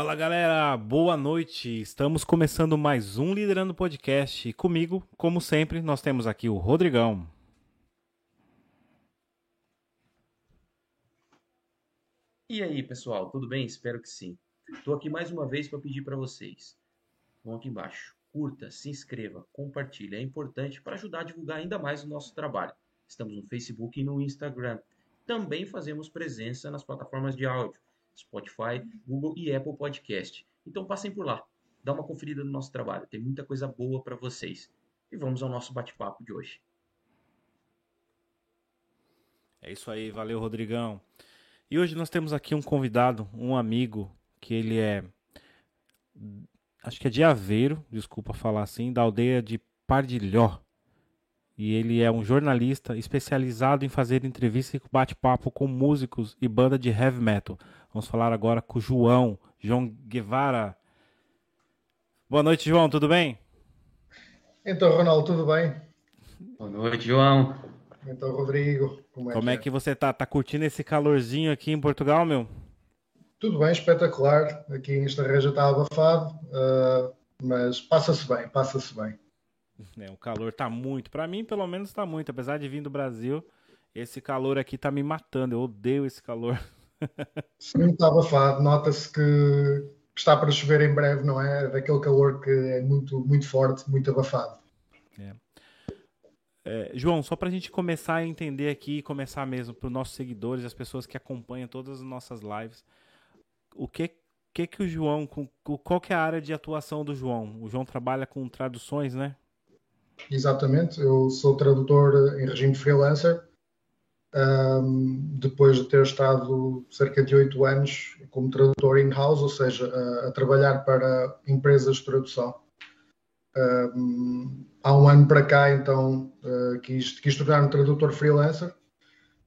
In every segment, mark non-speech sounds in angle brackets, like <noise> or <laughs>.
Fala galera, boa noite. Estamos começando mais um Liderando Podcast. E comigo, como sempre, nós temos aqui o Rodrigão. E aí, pessoal, tudo bem? Espero que sim. Estou aqui mais uma vez para pedir para vocês. Vão aqui embaixo, curta, se inscreva, compartilhe. É importante para ajudar a divulgar ainda mais o nosso trabalho. Estamos no Facebook e no Instagram. Também fazemos presença nas plataformas de áudio Spotify, Google e Apple Podcast. Então passem por lá, dá uma conferida no nosso trabalho, tem muita coisa boa para vocês. E vamos ao nosso bate-papo de hoje. É isso aí, valeu Rodrigão. E hoje nós temos aqui um convidado, um amigo, que ele é. Acho que é de Aveiro, desculpa falar assim, da aldeia de Pardilhó. E ele é um jornalista especializado em fazer entrevistas e bate-papo com músicos e banda de heavy metal. Vamos falar agora com o João, João Guevara. Boa noite, João, tudo bem? Então, Ronaldo, tudo bem? Boa noite, João. Então, Rodrigo, como é, como que, é? que você tá? Tá curtindo esse calorzinho aqui em Portugal, meu? Tudo bem, espetacular. Aqui em Estarreja está abafado, uh, mas passa-se bem, passa-se bem. É, o calor tá muito, para mim pelo menos tá muito, apesar de vir do Brasil, esse calor aqui tá me matando, eu odeio esse calor. <laughs> Sim, está abafado. Nota-se que está para chover em breve, não é? Daquele calor que é muito, muito forte, muito abafado. É. É, João, só para a gente começar a entender aqui, começar mesmo para os nossos seguidores, as pessoas que acompanham todas as nossas lives, o que que, que o João, qual que é a área de atuação do João? O João trabalha com traduções, né? Exatamente, eu sou tradutor em regime freelancer um, depois de ter estado cerca de oito anos como tradutor in-house, ou seja, a, a, trabalhar para empresas de tradução. Um, há um ano para cá, então, uh, quis, quis tornar-me tradutor freelancer.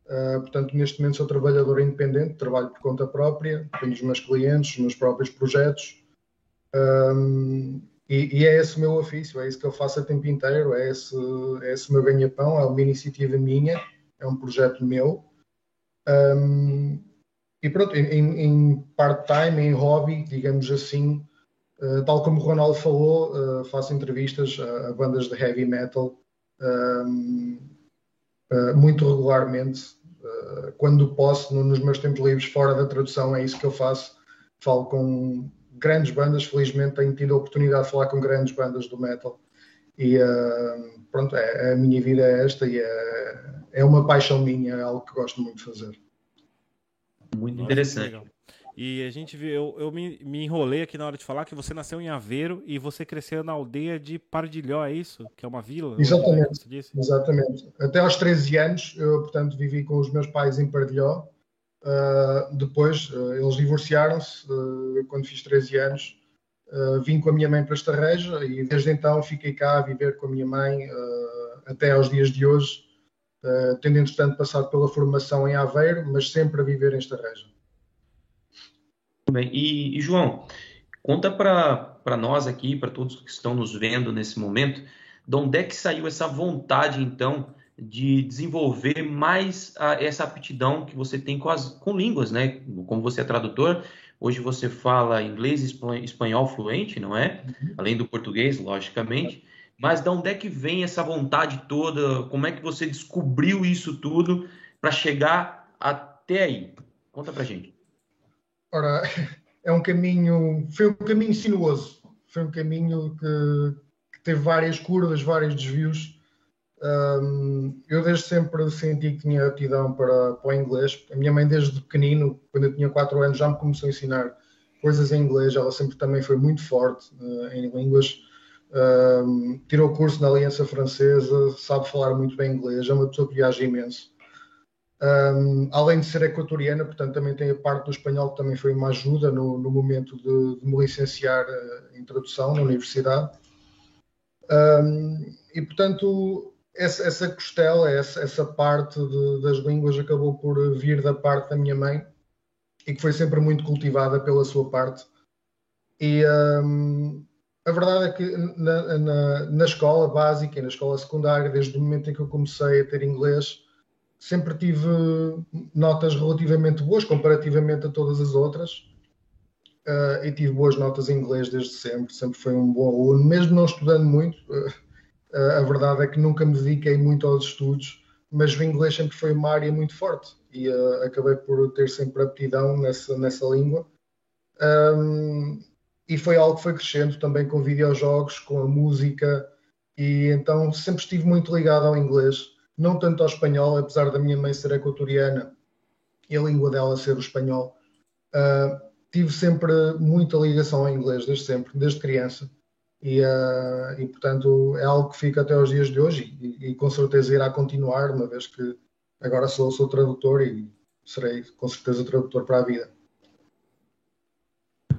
Uh, portanto, neste momento sou trabalhador independente, trabalho por conta própria, tenho os meus clientes, os meus próprios projetos. Um, e, e, é esse o meu ofício, é isso que eu faço a tempo inteiro, é esse, é esse o meu ganha-pão, é uma iniciativa minha é um projeto meu. Um, e pronto, em, em part-time, em hobby, digamos assim, uh, tal como o Ronaldo falou, uh, faço entrevistas a, a, bandas de heavy metal um, uh, muito regularmente. quando posso, no, nos meus tempos livres, fora da tradução, é isso que eu faço. Falo com grandes bandas, felizmente tenho tido a oportunidade de falar com grandes bandas do metal. E pronto, é, a minha vida é esta e é, é uma paixão minha, é algo que gosto muito de fazer. Muito interessante. E a gente viu, eu, eu me, me, enrolei aqui na hora de falar que você nasceu em Aveiro e você cresceu na aldeia de Pardilhó, é isso? Que é uma vila? Exatamente. Exatamente. Até aos 13 anos, eu, portanto, vivi com os meus pais em Pardilhó. Uh, depois, uh, eles divorciaram-se uh, quando fiz 13 anos. Vim com a minha mãe para Estarreja e desde então fiquei cá a viver com a minha mãe até aos dias de hoje uh, tendo entretanto passado pela formação em Aveiro, mas sempre a viver em Estarreja. Bem, e, e João, conta para nós aqui, para todos que estão nos vendo nesse momento, de onde é que saiu essa vontade, então, de desenvolver mais a, essa aptidão que você tem com, as, com línguas, né? Como você é tradutor, hoje você fala inglês e espanhol fluente, não é? Uhum. Além do português, logicamente. Mas de onde é que vem essa vontade toda? Como é que você descobriu isso tudo para chegar até aí? Conta pra gente. Ora, é um caminho, foi um caminho sinuoso, foi um caminho que, que teve várias curvas, vários desvios. Um, eu desde sempre senti que tinha aptidão para, para o inglês. A minha mãe, desde pequenino, quando eu tinha 4 anos, já me começou a ensinar coisas em inglês. Ela sempre também foi muito forte uh, em línguas tirou curso na Aliança Francesa, sabe falar muito bem inglês, é uma pessoa que viaja imenso. Um, além de ser equatoriana, portanto, também tem a parte do espanhol que também foi uma ajuda no, no momento de, de, me licenciar uh, em tradução na universidade. Um, e, portanto, essa, essa costela, essa, essa parte de, das línguas acabou por vir da parte da minha mãe e que foi sempre muito cultivada pela sua parte. E, um, a verdade é que na, na, na, escola básica e na escola secundária, desde o momento em que eu comecei a ter inglês, sempre tive notas relativamente boas comparativamente a todas as outras. uh, e tive boas notas em inglês desde sempre, sempre foi um bom aluno, mesmo não estudando muito. Uh, a verdade é que nunca me dediquei muito aos estudos, mas o inglês sempre foi uma área muito forte e uh, acabei por ter sempre aptidão nessa, nessa língua. Um, e foi algo que foi crescendo também com videojogos, com a música, e então sempre estive muito ligado ao inglês, não tanto ao espanhol, apesar da minha mãe ser equatoriana e a língua dela ser o espanhol. Uh, tive sempre muita ligação ao inglês, desde sempre, desde criança. E, uh, e, portanto é algo que fica até os dias de hoje e, e, com certeza irá continuar, uma vez que agora sou, sou tradutor e serei com certeza tradutor para a vida.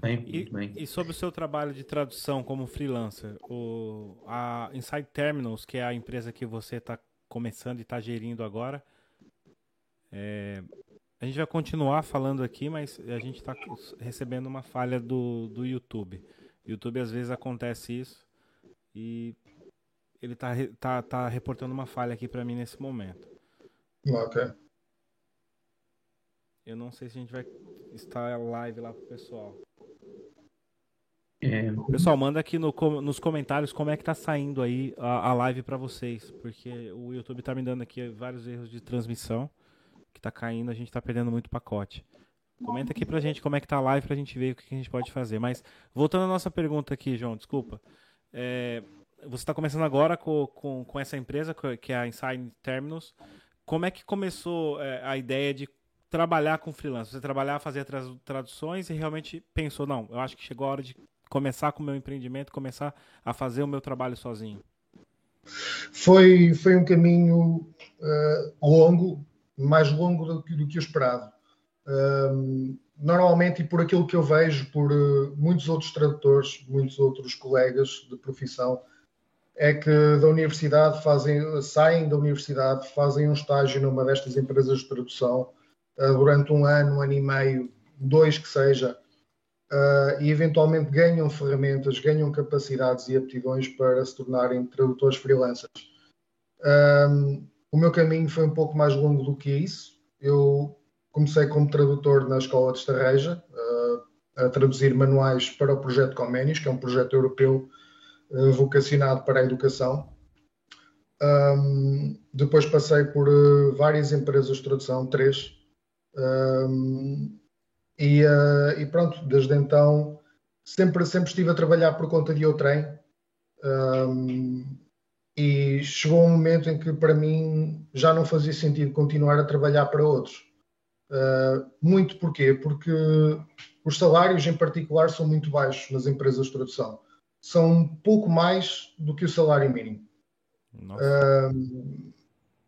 Bem, e, e, sobre o seu trabalho de tradução como freelancer, o, a Inside Terminals, que é a empresa que você está começando e está gerindo agora, é, a gente vai continuar falando aqui, mas a gente está recebendo uma falha do, do YouTube. YouTube às vezes acontece isso e ele está tá, tá reportando uma falha aqui para mim nesse momento. Ok. Eu não sei se a gente vai estar live lá pro pessoal. É... Pessoal, manda aqui no, nos comentários como é que tá saindo aí a, a live para vocês, porque o YouTube tá me dando aqui vários erros de transmissão que tá caindo, a gente tá perdendo muito pacote. Comenta aqui pra gente como é que tá a live pra gente ver o que a gente pode fazer. Mas voltando à nossa pergunta aqui, João, desculpa. É, você está começando agora com, com, com, essa empresa, que é a Inside Terminals. Como é que começou é, a ideia de trabalhar com freelance? Você trabalhar, fazer traduções e realmente pensou, não, eu acho que chegou a hora de começar com o meu empreendimento, começar a fazer o meu trabalho sozinho? Foi, foi um caminho uh, longo, mais longo do que, do que eu esperava. Um, normalmente, e por aquilo que eu vejo, por uh, muitos outros tradutores, muitos outros colegas de profissão, é que da universidade fazem, saem da universidade, fazem um estágio numa destas empresas de tradução uh, durante um ano, um ano e meio, dois que seja, uh, e eventualmente ganham ferramentas, ganham capacidades e aptidões para se tornarem tradutores freelancers. Um, o meu caminho foi um pouco mais longo do que isso. Eu comecei como tradutor na Escola de Estarreja, uh, a traduzir manuais para o projeto Comenius, que é um projeto europeu uh, vocacionado para a educação. Um, depois passei por uh, várias empresas de tradução, três, um, e, uh, e, pronto, desde então sempre, sempre estive a trabalhar por conta de outrem. Um, e chegou um momento em que para mim já não fazia sentido continuar a trabalhar para outros. Uh, muito porquê? Porque os salários em particular são muito baixos nas empresas de tradução. São um pouco mais do que o salário mínimo. Uh,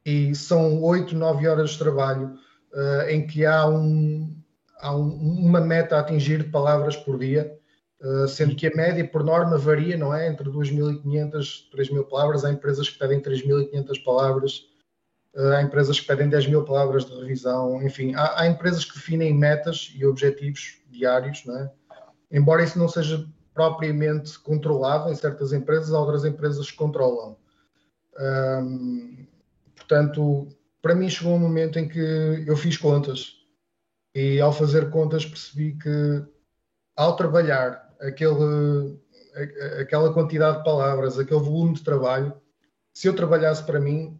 e são 8, 9 horas de trabalho uh, em que há um, há um, uma meta a atingir de palavras por dia, uh, sendo que a média, por norma, varia, não é? Entre 2.500 e 3.000 palavras. Há empresas que pedem 3.500 palavras, há empresas que pedem 10.000 palavras de revisão, enfim, há, há, empresas que definem metas e objetivos diários, não é? Embora isso não seja propriamente controlado em certas empresas, outras empresas controlam. Um, portanto, para mim chegou um momento em que eu fiz contas e ao fazer contas percebi que ao trabalhar aquele, aquela quantidade de palavras, aquele volume de trabalho, se eu trabalhasse para mim,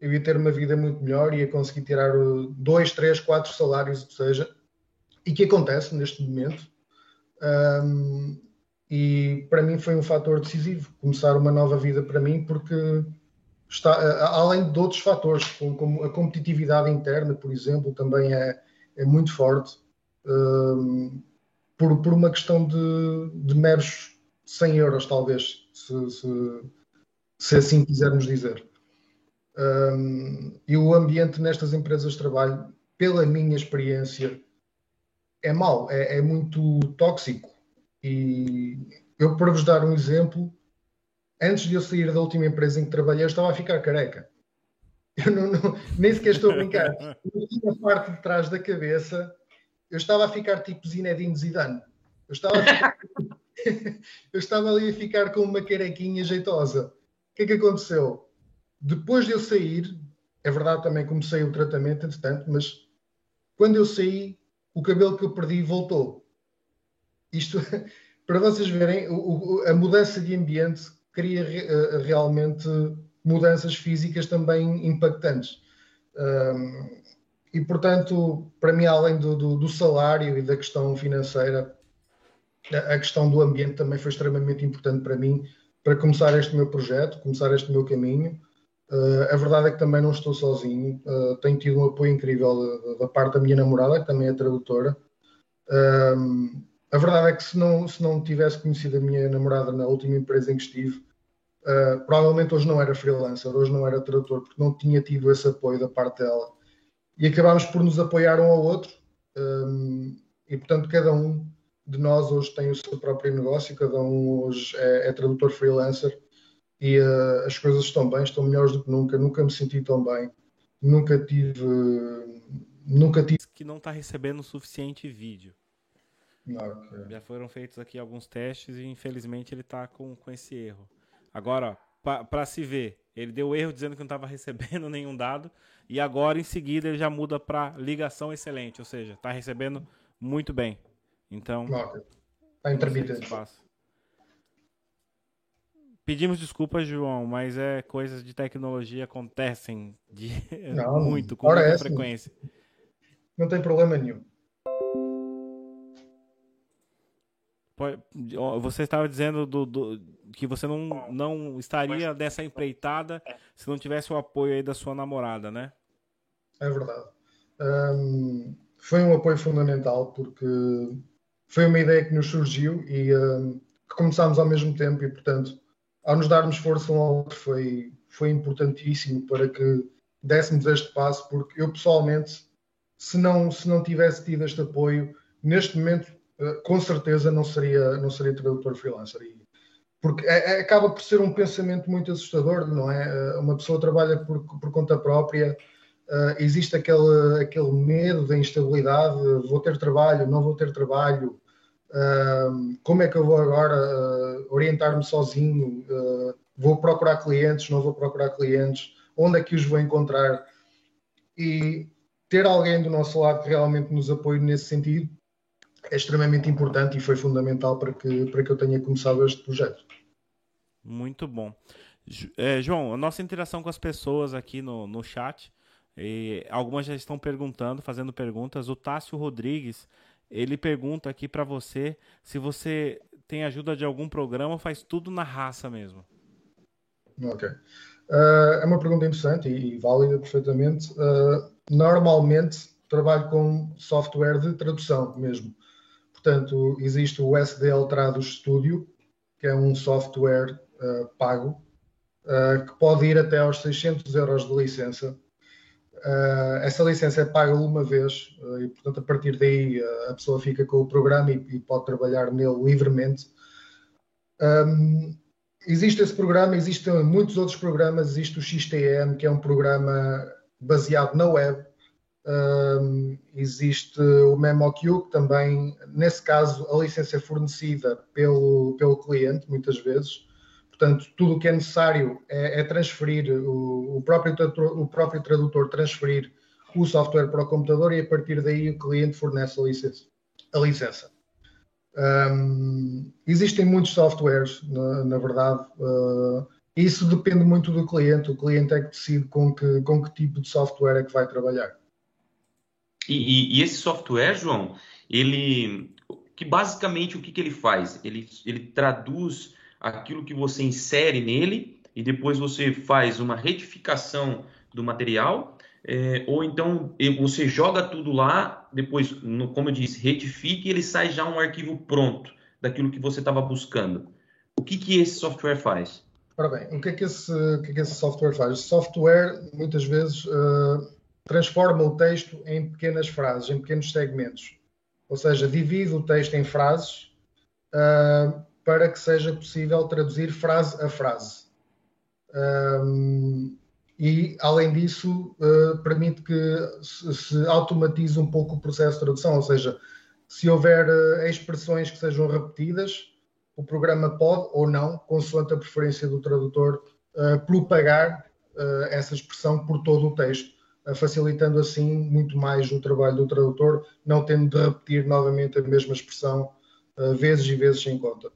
eu ia ter uma vida muito melhor, ia conseguir tirar dois, três, quatro salários, o que seja, e que acontece neste momento. Um, e para mim foi um fator decisivo começar uma nova vida para mim, porque está além de outros fatores, como a competitividade interna, por exemplo, também é, é muito forte um, por, por uma questão de, de meros 100 euros, talvez, se, se, se assim quisermos dizer. Um, e o ambiente nestas empresas de trabalho, pela minha experiência, é mau, é, é muito tóxico. E eu, para vos dar um exemplo, antes de eu sair da última empresa em que trabalhei, eu estava a ficar careca. Eu não, não, nem sequer estou a brincar. Na parte de trás da cabeça, eu estava a ficar tipo Zinedine Zidane. Eu estava, ficar... <laughs> eu estava ali a ficar com uma carequinha jeitosa. O que é que aconteceu? Depois de eu sair, é verdade também comecei o tratamento, entretanto, mas quando eu saí, o cabelo que eu perdi voltou. isto, <laughs> para vocês verem, o, o, a mudança de ambiente cria uh, realmente mudanças físicas também impactantes. Um, e, portanto, para mim, além do, do, do, salário e da questão financeira, a questão do ambiente também foi extremamente importante para mim, para começar este meu projeto, começar este meu caminho. Uh, a verdade é que também não estou sozinho, uh, tenho tido um apoio incrível da, parte da minha namorada, que também é tradutora. Uh, a verdade é que se não, se não tivesse conhecido a minha namorada na última empresa em que estive, uh, provavelmente hoje não era freelancer, hoje não era tradutor, porque não tinha tido esse apoio da parte dela. E acabámos por nos apoiar um ao outro, um, e portanto cada um de nós hoje tem o seu próprio negócio, cada um hoje é, é tradutor freelancer e uh, as coisas estão bem, estão melhores do que nunca, nunca me senti tão bem, nunca tive. Nunca tive. Que não está recebendo o suficiente vídeo. Okay. Já foram feitos aqui alguns testes e infelizmente ele está com, com esse erro. Agora, para se ver, ele deu erro dizendo que não estava <laughs> recebendo nenhum dado e agora em seguida ele já muda para ligação excelente, ou seja, está recebendo muito bem. Então, está intermitente. Pedimos desculpas, João, mas é coisas de tecnologia acontecem de <laughs> não, muito, com muita é frequência. Não tem problema nenhum. Você estava dizendo do, do, que você não, não estaria nessa empreitada se não tivesse o apoio aí da sua namorada, né? É verdade. Um, foi um apoio fundamental porque foi uma ideia que nos surgiu e um, que começámos ao mesmo tempo e, portanto, ao nos darmos força um ao outro, foi, foi importantíssimo para que dessemos este passo, porque eu pessoalmente, se não, se não tivesse tido este apoio, neste momento, eh, com certeza não seria, não seria tradutor freelancer. Porque é, é, acaba por ser um pensamento muito assustador, não é? Eh, uma pessoa trabalha por, por conta própria, uh, existe aquele, aquele medo da instabilidade, vou ter trabalho, não vou ter trabalho, como é que eu vou agora uh, orientar-me sozinho? Uh, vou procurar clientes, não vou procurar clientes? Onde é que os vou encontrar? E ter alguém do nosso lado que realmente nos apoie nesse sentido é extremamente importante e foi fundamental para que, para que eu tenha começado este projeto. Muito bom. É, João, a nossa interação com as pessoas aqui no, no chat, algumas já estão perguntando, fazendo perguntas. O Tássio Rodrigues ele pergunta aqui para você se você tem ajuda de algum programa faz tudo na raça mesmo. Ok. Uh, é uma pergunta interessante e, válida perfeitamente. Uh, normalmente trabalho com software de tradução mesmo. Portanto, existe o SDL Tradus Studio, que é um software uh, pago, que pode ir até aos 600 euros de licença Uh, essa licença é paga uma vez uh, e, portanto, a partir daí uh, a pessoa fica com o programa e, e pode trabalhar nele livremente. Um, existe esse programa, existem muitos outros programas. Existe o XTM, que é um programa baseado na web. Um, existe o MemoQ, que também, nesse caso, a licença é fornecida pelo, pelo cliente, muitas vezes. Portanto, tudo o que é necessário é, é transferir, o, o, próprio tradutor, o próprio tradutor transferir o software para o computador e a partir daí o cliente fornece a licença. A licença. Um, existem muitos softwares, na, na verdade. Uh, isso depende muito do cliente. O cliente é que decide com que, com que tipo de software é que vai trabalhar. E, e, e esse software, João, ele, que basicamente o que, que ele faz? Ele, ele traduz aquilo que você insere nele e depois você faz uma retificação do material, é, ou então você joga tudo lá, depois, no, como eu disse, retifique e ele sai já um arquivo pronto daquilo que você estava buscando. O que, que esse software faz? Ora bem, o que é que esse, o que é que esse software faz? Esse software, muitas vezes, uh, transforma o texto em pequenas frases, em pequenos segmentos. Ou seja, divide o texto em frases uh, para que seja possível traduzir frase a frase. Um, e, além disso, uh, permite que se, se, automatize um pouco o processo de tradução, ou seja, se houver uh, expressões que sejam repetidas, o programa pode ou não, consoante a preferência do tradutor, uh, propagar essa expressão por todo o texto, facilitando assim muito mais o trabalho do tradutor, não tendo de repetir novamente a mesma expressão vezes e vezes sem conta.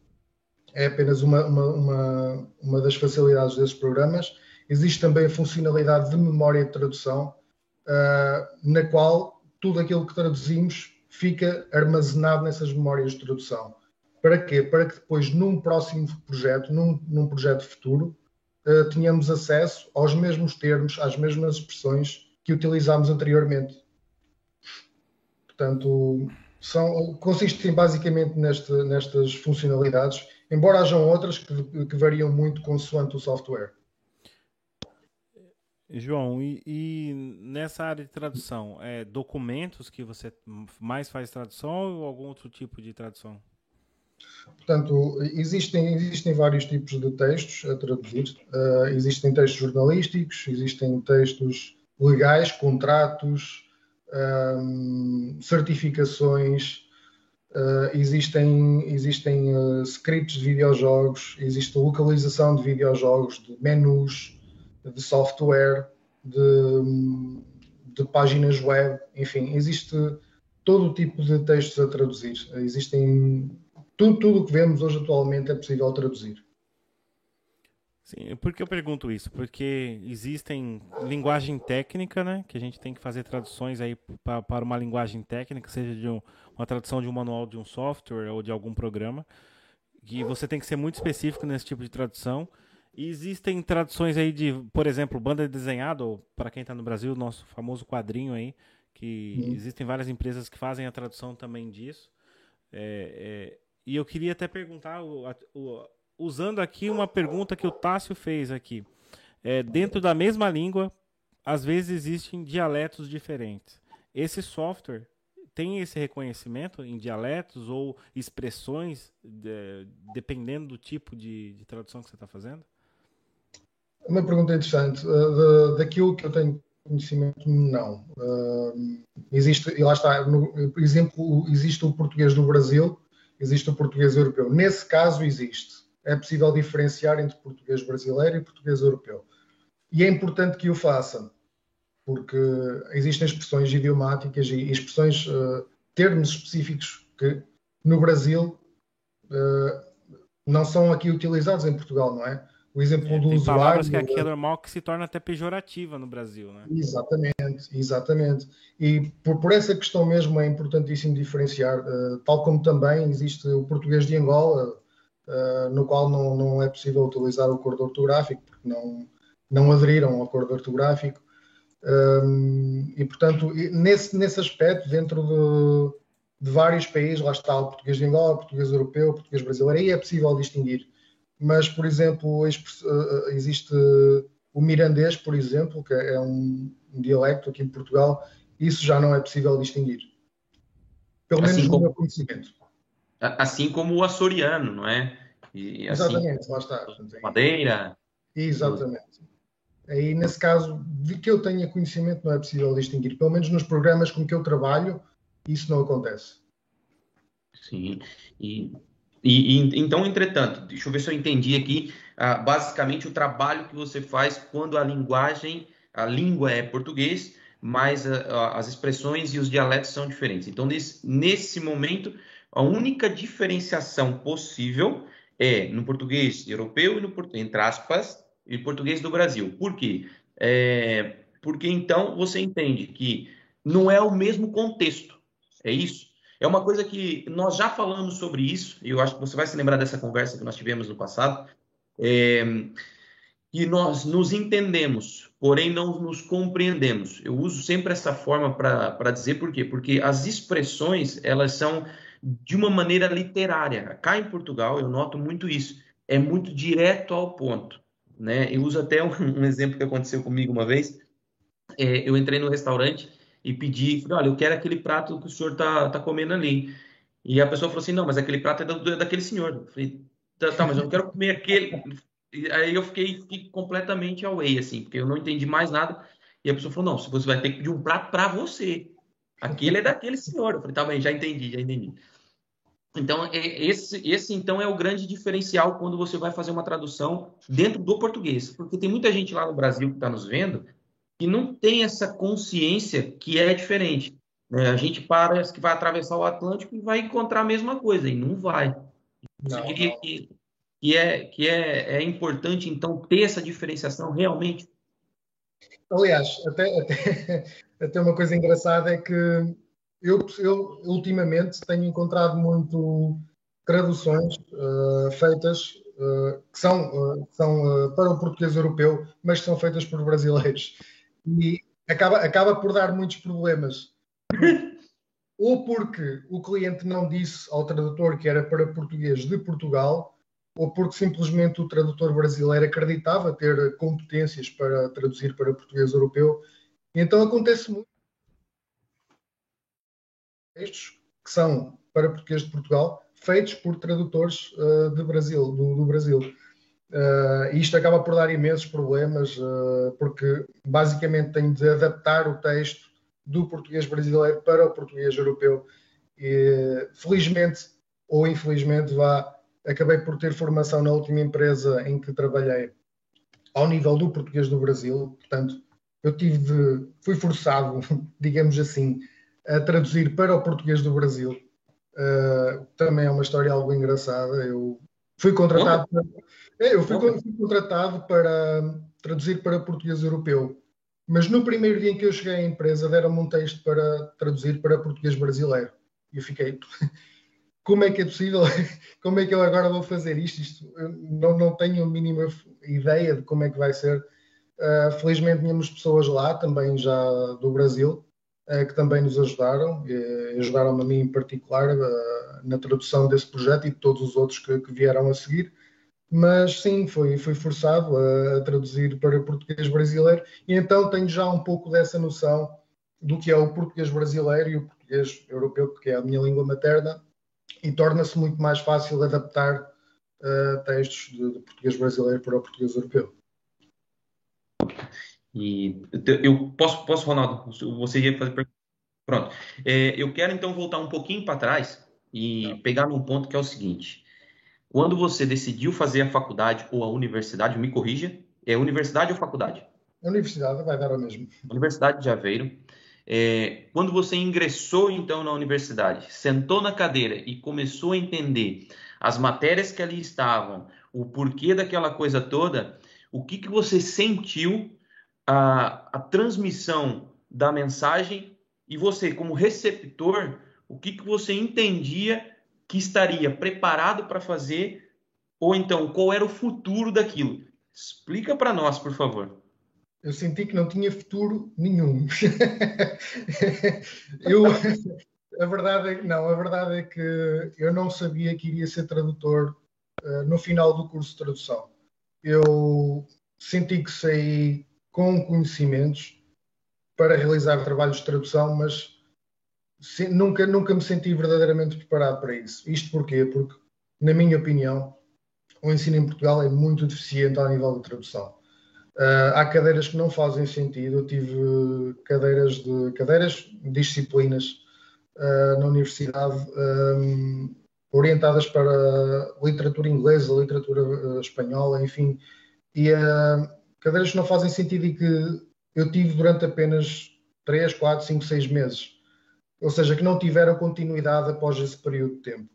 É apenas uma, uma, uma, uma das facilidades desses programas. Existe também a funcionalidade de memória de tradução, uh, na qual tudo aquilo que traduzimos fica armazenado nessas memórias de tradução. Para quê? Para que depois, num próximo projeto, num, num projeto futuro, uh, tenhamos acesso aos mesmos termos, às mesmas expressões que utilizámos anteriormente. Portanto, são, consistem basicamente neste, nestas funcionalidades, embora hajam outras que, que variam muito consoante o software. João, e, e, nessa área de tradução, é documentos que você mais faz tradução ou algum outro tipo de tradução? Portanto, existem, existem vários tipos de textos a traduzir. Uh, existem textos jornalísticos, existem textos legais, contratos, um, certificações, uh, existem, existem uh, scripts de videojogos, existe localização de videojogos, de menus, de software, de, de páginas web, enfim, existe todo o tipo de textos a traduzir. Existem tudo, tudo o que vemos hoje atualmente é possível traduzir. Sim, por que eu pergunto isso? Porque existem linguagem técnica, né? Que a gente tem que fazer traduções aí para, uma linguagem técnica, seja de um, uma tradução de um manual de um software ou de algum programa. Que você tem que ser muito específico nesse tipo de tradução. E existem traduções aí de, por exemplo, banda desenhada, ou para quem está no Brasil, nosso famoso quadrinho aí, que uhum. existem várias empresas que fazem a tradução também disso. É, é, e eu queria até perguntar o, o usando aqui uma pergunta que o Tássio fez aqui. É, dentro da mesma língua, às vezes existem dialetos diferentes. Esse software tem esse reconhecimento em dialetos ou expressões, de, dependendo do tipo de, de, tradução que você está fazendo? Uma pergunta interessante. Uh, daquilo que eu tenho conhecimento, não. Uh, existe, lá está, no, por exemplo, existe o português do Brasil, existe o português europeu. Nesse caso, existe é possível diferenciar entre português brasileiro e português europeu. E é importante que o façam, porque existem expressões idiomáticas e expressões, uh, termos específicos que no Brasil uh, não são aqui utilizados em Portugal, não é? O exemplo é, do tem usuário. palavras que aqui é normal que se torna até pejorativa no Brasil, né? Exatamente, exatamente. E por, por essa questão mesmo é importantíssimo diferenciar, uh, tal como também existe o português de Angola, uh, no qual não, não é possível utilizar o acordo ortográfico, porque não, não aderiram ao acordo ortográfico. Um, e, portanto, nesse, nesse aspecto, dentro de, de, vários países, lá está o português de Angola, o português europeu, o português brasileiro, aí é possível distinguir. Mas, por exemplo, existe o mirandês, por exemplo, que é um, dialecto aqui em Portugal, isso já não é possível distinguir. Pelo menos assim no como... meu conhecimento. Assim como o açoriano, não é? E, assim, Exatamente, lá está. Madeira. Exatamente. Aí, nesse caso, de que eu tenha conhecimento, não é possível distinguir. Pelo menos nos programas com que eu trabalho, isso não acontece. Sim. E, e, então, entretanto, deixa eu ver se eu entendi aqui, uh, basicamente o trabalho que você faz quando a linguagem, a língua é português, mas uh, as expressões e os dialetos são diferentes. Então, nesse, nesse momento, a única diferenciação possível é no português europeu e no entre aspas e português do Brasil. Por quê? É, porque então você entende que não é o mesmo contexto. É isso. É uma coisa que nós já falamos sobre isso, e eu acho que você vai se lembrar dessa conversa que nós tivemos no passado, é, nós nos entendemos, porém não nos compreendemos. Eu uso sempre essa forma para dizer por quê? Porque as expressões, elas são de uma maneira literária. Cá em Portugal, eu noto muito isso. É muito direto ao ponto. Né? Eu uso até um, <laughs> um exemplo que aconteceu comigo uma vez. É, eu entrei no restaurante e pedi, falei, olha, eu quero aquele prato que o senhor está tá comendo ali. E a pessoa falou assim, não, mas aquele prato é do, daquele senhor. Eu falei, tá, tá, mas eu não quero comer aquele. Aí eu fiquei, fiquei completamente away, assim, porque eu não entendi mais nada. E a pessoa falou, não, você vai ter que pedir um prato para você. Aquele é daquele senhor. Eu falei, tá bem, já entendi, já entendi. Então, é, esse, esse então é o grande diferencial quando você vai fazer uma tradução dentro do português. Porque tem muita gente lá no Brasil que está nos vendo que não tem essa consciência que é diferente. É, a gente parece que vai atravessar o Atlântico e vai encontrar a mesma coisa, e não vai. Você não. que, que, é, que é, é importante, então, ter essa diferenciação realmente? Aliás, até, até, <laughs> até uma coisa engraçada é que eu, eu ultimamente tenho encontrado muito traduções uh, feitas uh, que são, uh, são para o português europeu, mas são feitas por brasileiros. E acaba, acaba por dar muitos problemas. <laughs> ou porque o cliente não disse ao tradutor que era para português de Portugal, ou porque simplesmente o tradutor brasileiro acreditava ter competências para traduzir para português europeu. Então acontece muito textos que são para português de Portugal, feitos por tradutores uh, de Brasil, do, do Brasil. Uh, isto acaba por dar imensos problemas, uh, porque basicamente tenho de adaptar o texto do português brasileiro para o português europeu. E, felizmente ou infelizmente, vá, acabei por ter formação na última empresa em que trabalhei ao nível do português do Brasil, portanto, eu tive de, fui forçado, <laughs> digamos assim, a traduzir para o português do Brasil. Uh, também é uma história algo engraçada. Eu fui contratado, para, é, eu fui, fui, contratado para traduzir para português europeu. Mas no primeiro dia em que eu cheguei à empresa, deram-me um texto para traduzir para português brasileiro. E eu fiquei, <laughs> como é que é possível? <laughs> Como é que eu agora vou fazer isto? isto não, não tenho a mínima ideia de como é que vai ser. Uh, felizmente tínhamos pessoas lá, também já do Brasil, que também nos ajudaram, e ajudaram-me a mim em particular uh, na tradução desse projeto e de todos os outros que, vieram a seguir mas sim, foi, foi forçado a, traduzir para português brasileiro e então tenho já um pouco dessa noção do que é o português brasileiro e o português europeu, que é a minha língua materna, e torna-se muito mais fácil adaptar uh, textos de, de, português brasileiro para o português europeu. E eu posso, posso Ronaldo, você ia fazer pergunta? Pronto. É, eu quero então voltar um pouquinho para trás e pegar num ponto que é o seguinte. Quando você decidiu fazer a faculdade ou a universidade, me corrija, é universidade ou faculdade? Universidade, vai dar o mesmo. Universidade de Aveiro. É, quando você ingressou então na universidade, sentou na cadeira e começou a entender as matérias que ali estavam, o porquê daquela coisa toda, o que, que você sentiu a, a transmissão da mensagem e você, como receptor, o que, que você entendia que estaria preparado para fazer, ou então qual era o futuro daquilo. Explica para nós, por favor. Eu senti que não tinha futuro nenhum. <laughs> eu, a verdade é, não, a verdade é que eu não sabia que iria ser tradutor uh, no final do curso de tradução. Eu senti que saí com conhecimentos para realizar trabalhos de tradução, mas nunca, nunca me senti verdadeiramente preparado para isso. Isto porquê? Porque, na minha opinião, o ensino em Portugal é muito deficiente ao nível de tradução. Uh, há cadeiras que não fazem sentido. Eu tive cadeiras de cadeiras, disciplinas uh, na universidade um, orientadas para literatura inglesa, literatura uh, espanhola, enfim, e cadeiras que não fazem sentido e que eu tive durante apenas 3, 4, 5, 6 meses ou seja, que não tiveram continuidade após esse período de tempo.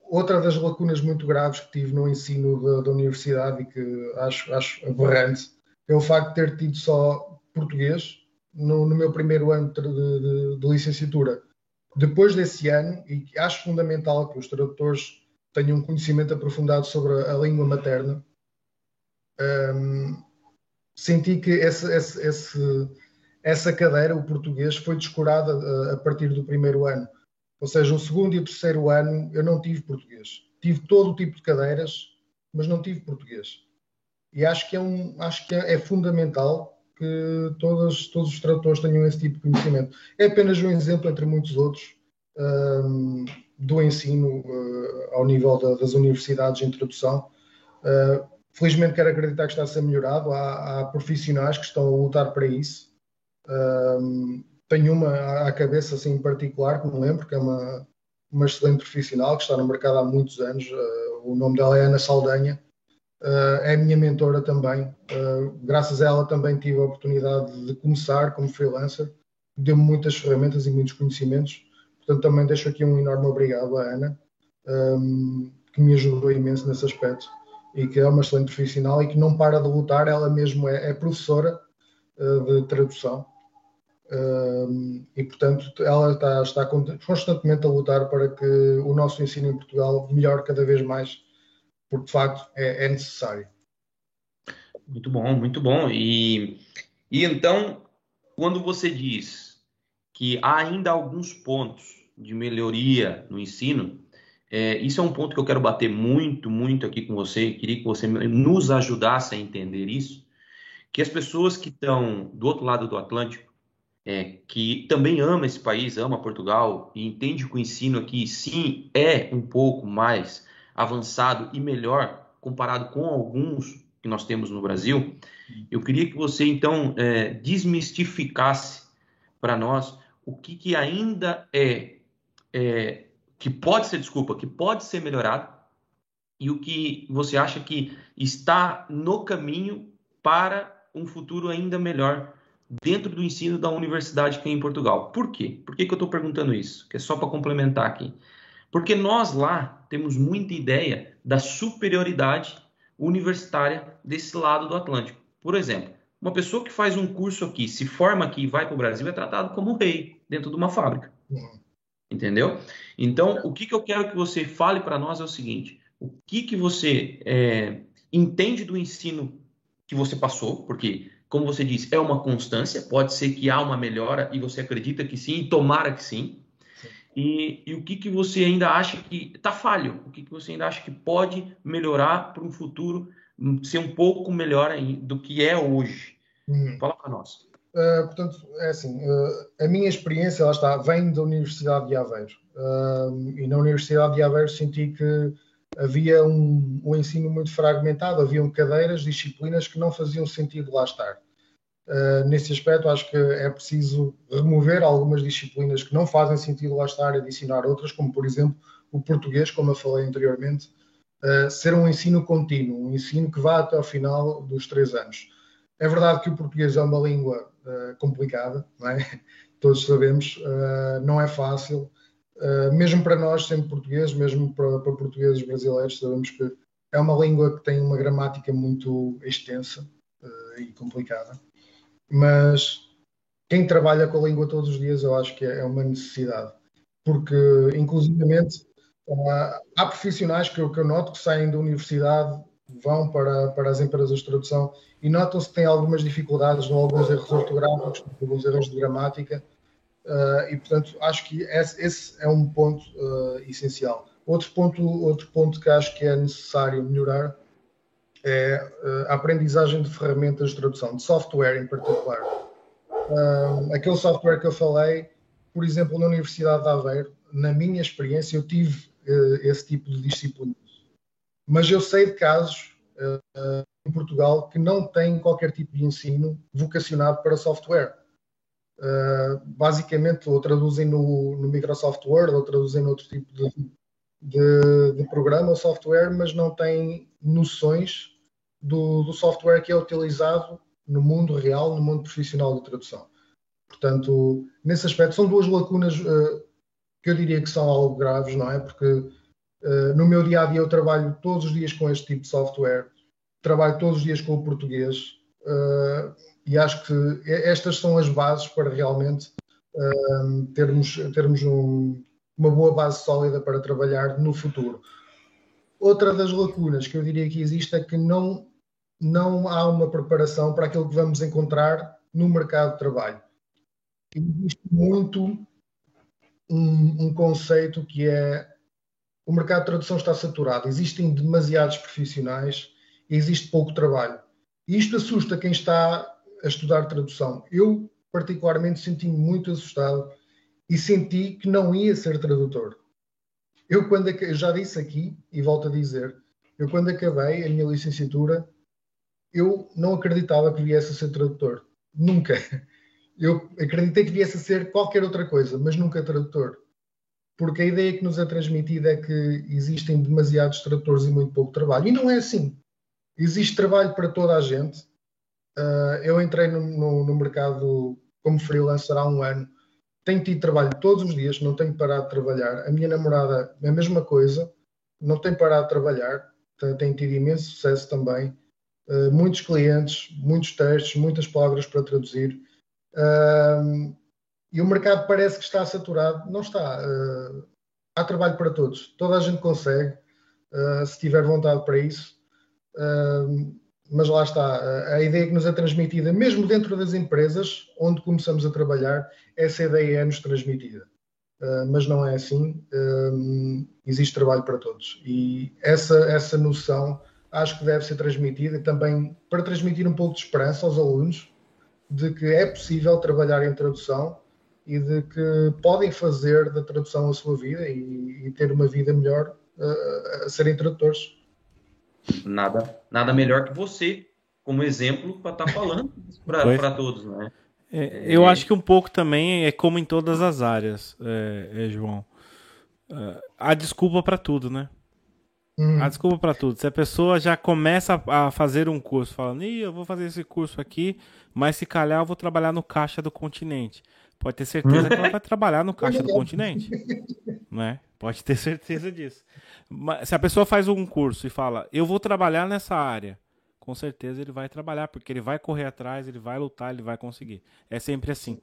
Outra das lacunas muito graves que tive no ensino da, da universidade e que acho, acho aberrante é o facto de ter tido só português no, no meu primeiro ano de, de, de, licenciatura. Depois desse ano, e acho fundamental que os tradutores tenham um conhecimento aprofundado sobre a, a língua materna, um, senti que esse, esse, esse essa cadeira, o português, foi descurada a, a partir do primeiro ano. Ou seja, o segundo e o terceiro ano eu não tive português. Tive todo o tipo de cadeiras, mas não tive português. E acho que é, um, acho que é, é fundamental que todos, todos os tradutores tenham esse tipo de conhecimento. É apenas um exemplo entre muitos outros um, do ensino uh, ao nível da, das universidades em tradução. Uh, felizmente quero acreditar que está a ser melhorado. Há, há profissionais que estão a lutar para isso um, tenho uma à cabeça assim em particular, que me lembro, que é uma, uma excelente profissional que está no mercado há muitos anos. Uh, o nome dela é Ana Saldanha. Uh, é minha mentora também. Uh, graças a ela também tive a oportunidade de começar como freelancer. deu-me muitas ferramentas e muitos conhecimentos. Portanto, também deixo aqui um enorme obrigado à Ana, um, que me ajudou imenso nesse aspecto e que é uma excelente profissional e que não para de lutar. Ela mesmo é, é professora uh, de tradução um, e, portanto, ela está, está constantemente a lutar para que o nosso ensino em Portugal melhore cada vez mais, porque de facto é, é necessário. Muito bom, muito bom. E, e então, quando você diz que há ainda alguns pontos de melhoria no ensino, é, isso é um ponto que eu quero bater muito, muito aqui com você. Queria que você nos ajudasse a entender isso. Que as pessoas que estão do outro lado do Atlântico, é, que também ama esse país, ama Portugal e entende que o ensino aqui sim é um pouco mais avançado e melhor comparado com alguns que nós temos no Brasil, eu queria que você então é, desmistificasse para nós o que, que ainda é, é, que pode ser desculpa, que pode ser melhorado e o que você acha que está no caminho para um futuro ainda melhor dentro do ensino da universidade aqui em Portugal. Por quê? Por que, que eu estou perguntando isso? Que é só para complementar aqui. Porque nós lá temos muita ideia da superioridade universitária desse lado do Atlântico. Por exemplo, uma pessoa que faz um curso aqui, se forma aqui e vai para o Brasil, é tratado como rei dentro de uma fábrica. Uhum. Entendeu? Então, o que, que eu quero que você fale para nós é o seguinte: o que, que você é, entende do ensino que você passou? Porque, como você disse, é uma constância, pode ser que há uma melhora e você acredita que sim, e tomara que sim. E, e, o que, que você ainda acha que está falho? O que, que você ainda acha que pode melhorar para um futuro hum, ser um pouco melhor do que é hoje? Uhum. Fala para nós. Uh, portanto, é assim, uh, a minha experiência, ela está, vem da Universidade de Aveiro. Uh, e na Universidade de Aveiro senti que havia um, um ensino muito fragmentado, haviam cadeiras, disciplinas que não faziam sentido lá estar. Nesse aspecto, acho que é preciso remover algumas disciplinas que não fazem sentido lá estar e adicionar outras, como por exemplo o português, como eu falei anteriormente, ser um ensino contínuo, um ensino que vá até ao final dos três anos. É verdade que o português é uma língua uh, complicada, não é? <laughs> todos sabemos, não é fácil, mesmo para nós, sendo português, mesmo para, para portugueses brasileiros, sabemos que é uma língua que tem uma gramática muito extensa e complicada mas quem trabalha com a língua todos os dias eu acho que é uma necessidade, porque inclusivamente há profissionais que que eu noto que saem da universidade, vão para, para as empresas de tradução e notam-se que têm algumas dificuldades, alguns erros ortográficos, alguns erros de gramática, uh, e portanto acho que esse, esse é um ponto uh, essencial. Outro ponto, outro ponto que acho que é necessário melhorar é eh, a aprendizagem de ferramentas de tradução, de software em particular. Aquele software que eu falei, por exemplo, na Universidade de Aveiro, na minha experiência, eu tive uh, esse tipo de disciplinas. Mas eu sei de casos uh, em Portugal que não têm qualquer tipo de ensino vocacionado para software. Uh, basicamente, ou traduzem no, no, Microsoft Word, ou traduzem outro tipo de, de, de programa ou software, mas não têm noções do, do, software que é utilizado no mundo real, no mundo profissional de tradução. Portanto, nesse aspecto, são duas lacunas uh, que eu diria que são algo graves, não é? Porque uh, no meu dia a dia eu trabalho todos os dias com este tipo de software, trabalho todos os dias com o português uh, e acho que estas são as bases para realmente termos, termos um, uma boa base sólida para trabalhar no futuro. Outra das lacunas que eu diria que existe é que não, não há uma preparação para aquilo que vamos encontrar no mercado de trabalho. Existe muito um, um conceito que é o mercado de tradução está saturado, existem demasiados profissionais e existe pouco trabalho. E isto assusta quem está a estudar tradução. Eu, particularmente, senti-me muito assustado e senti que não ia ser tradutor. Eu, quando eu já disse aqui, e volto a dizer, eu quando acabei a minha licenciatura, eu não acreditava que viesse a ser tradutor. Nunca. Eu acreditei que viesse a ser qualquer outra coisa, mas nunca tradutor. Porque a ideia que nos é transmitida é que existem demasiados tradutores e muito pouco trabalho. E não é assim. Existe trabalho para toda a gente. Uh, eu entrei no, no, no mercado como freelancer há um ano. Tenho tido trabalho todos os dias, não tenho parado de trabalhar. A minha namorada é a mesma coisa, não tem parado de trabalhar, tem tido imenso sucesso também. Uh, muitos clientes, muitos textos, muitas palavras para traduzir. Uh, e o mercado parece que está saturado. Não está. Uh, há trabalho para todos. Toda a gente consegue, uh, se tiver vontade para isso. Uh, mas lá está. A ideia que nos é transmitida, mesmo dentro das empresas onde começamos a trabalhar, essa ideia é-nos transmitida. mas não é assim. existe trabalho para todos. E essa, essa noção acho que deve ser transmitida também para transmitir um pouco de esperança aos alunos de que é possível trabalhar em tradução e de que podem fazer da tradução a sua vida e, e ter uma vida melhor uh, a serem tradutores. Nada, nada melhor que você, como exemplo, para estar tá falando <laughs> para todos, né? É, eu acho que um pouco também é como em todas as áreas, é, é João. Uh, há desculpa para tudo, né? Hum. Há desculpa para tudo. Se a pessoa já começa a fazer um curso, falando, Ih, eu vou fazer esse curso aqui, mas se calhar eu vou trabalhar no caixa do continente. Pode ter certeza que ela vai trabalhar no <laughs> caixa do continente. Né? Pode ter certeza disso. Mas se a pessoa faz um curso e fala, eu vou trabalhar nessa área, com certeza ele vai trabalhar, porque ele vai correr atrás, ele vai lutar, ele vai conseguir. É sempre assim.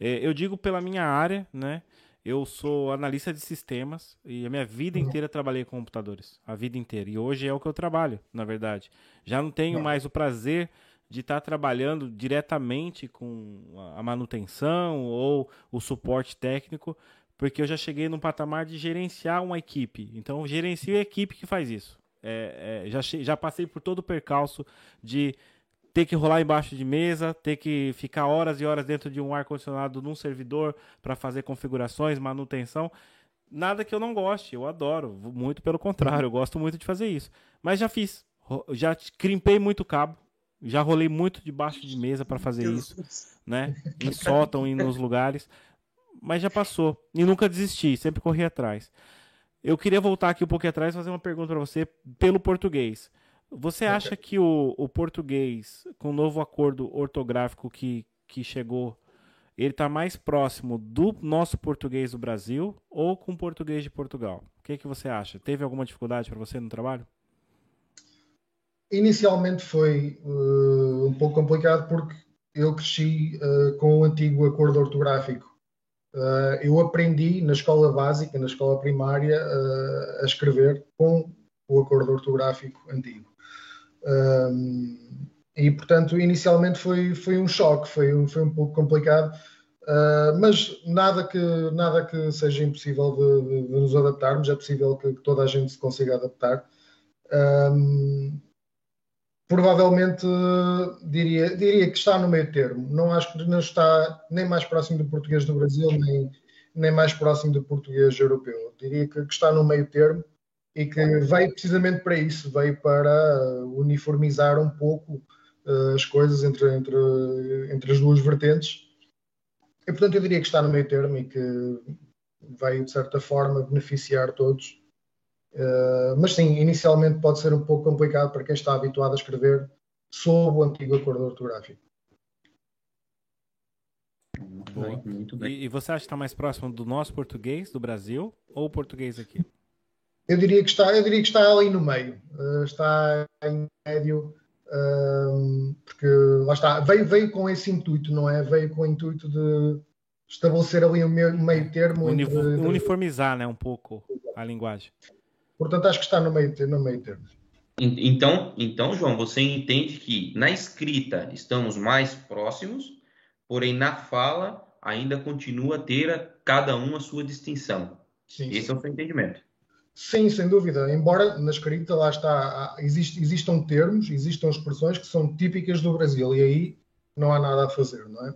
É, eu digo pela minha área, né? Eu sou analista de sistemas e a minha vida uhum. inteira trabalhei com computadores. A vida inteira. E hoje é o que eu trabalho, na verdade. Já não tenho mais o prazer de estar tá trabalhando diretamente com a manutenção ou o suporte técnico, porque eu já cheguei num patamar de gerenciar uma equipe. Então, gerencio a equipe que faz isso. É, é, já, já passei por todo o percalço de ter que rolar embaixo de mesa, ter que ficar horas e horas dentro de um ar-condicionado num servidor para fazer configurações, manutenção. Nada que eu não goste, eu adoro, muito pelo contrário, eu gosto muito de fazer isso. Mas já fiz, já crimpei muito cabo, já rolei muito debaixo de mesa para fazer isso, né? <laughs> Em sótão e nos lugares, mas já passou e nunca desisti, sempre corri atrás. Eu queria voltar aqui um pouquinho atrás e fazer uma pergunta para você pelo português. Você acha que o, o português, com o novo acordo ortográfico que, que chegou, ele está mais próximo do nosso português do Brasil ou com o português de Portugal? O que, que você acha? Teve alguma dificuldade para você no trabalho? Inicialmente foi uh, um pouco complicado porque eu cresci uh, com o antigo acordo ortográfico. Uh, eu aprendi na escola básica, na escola primária, a escrever com o acordo ortográfico antigo. e, portanto, inicialmente foi, foi um choque, foi um, foi um pouco complicado, mas nada que, nada que seja impossível de, de, de nos adaptarmos, é possível que, que, toda a gente se consiga adaptar. Um, provavelmente diria, diria que está no meio termo. Não acho que não está nem mais próximo do português do Brasil, nem, nem mais próximo do português europeu. Diria que, que está no meio termo e que veio precisamente para isso, veio para uniformizar um pouco uh, as coisas entre, entre, entre as duas vertentes. E, portanto, eu diria que está no meio termo e que veio, de certa forma, beneficiar todos Uh, mas sim, inicialmente pode ser um pouco complicado para quem está habituado a escrever sob o antigo acordo ortográfico. Boa. Muito bem. E, e, você acha que está mais próximo do nosso português, do Brasil, ou o português aqui? Eu diria que está, eu diria que está ali no meio. Uh, está em médio, uh, porque lá está, veio, veio com esse intuito, não é? Veio com o intuito de estabelecer ali um meio, meio termo. Entre, uniformizar, né, um pouco a linguagem. Portanto, acho que está no meio, no meio termo. Então, então, João, você entende que na escrita estamos mais próximos, porém na fala ainda continua a ter cada um a sua distinção. Sim, Esse sim. é o seu entendimento. Sim, sem dúvida. Embora na escrita lá está, exist, existam termos, existam expressões que são típicas do Brasil e aí não há nada a fazer, não é?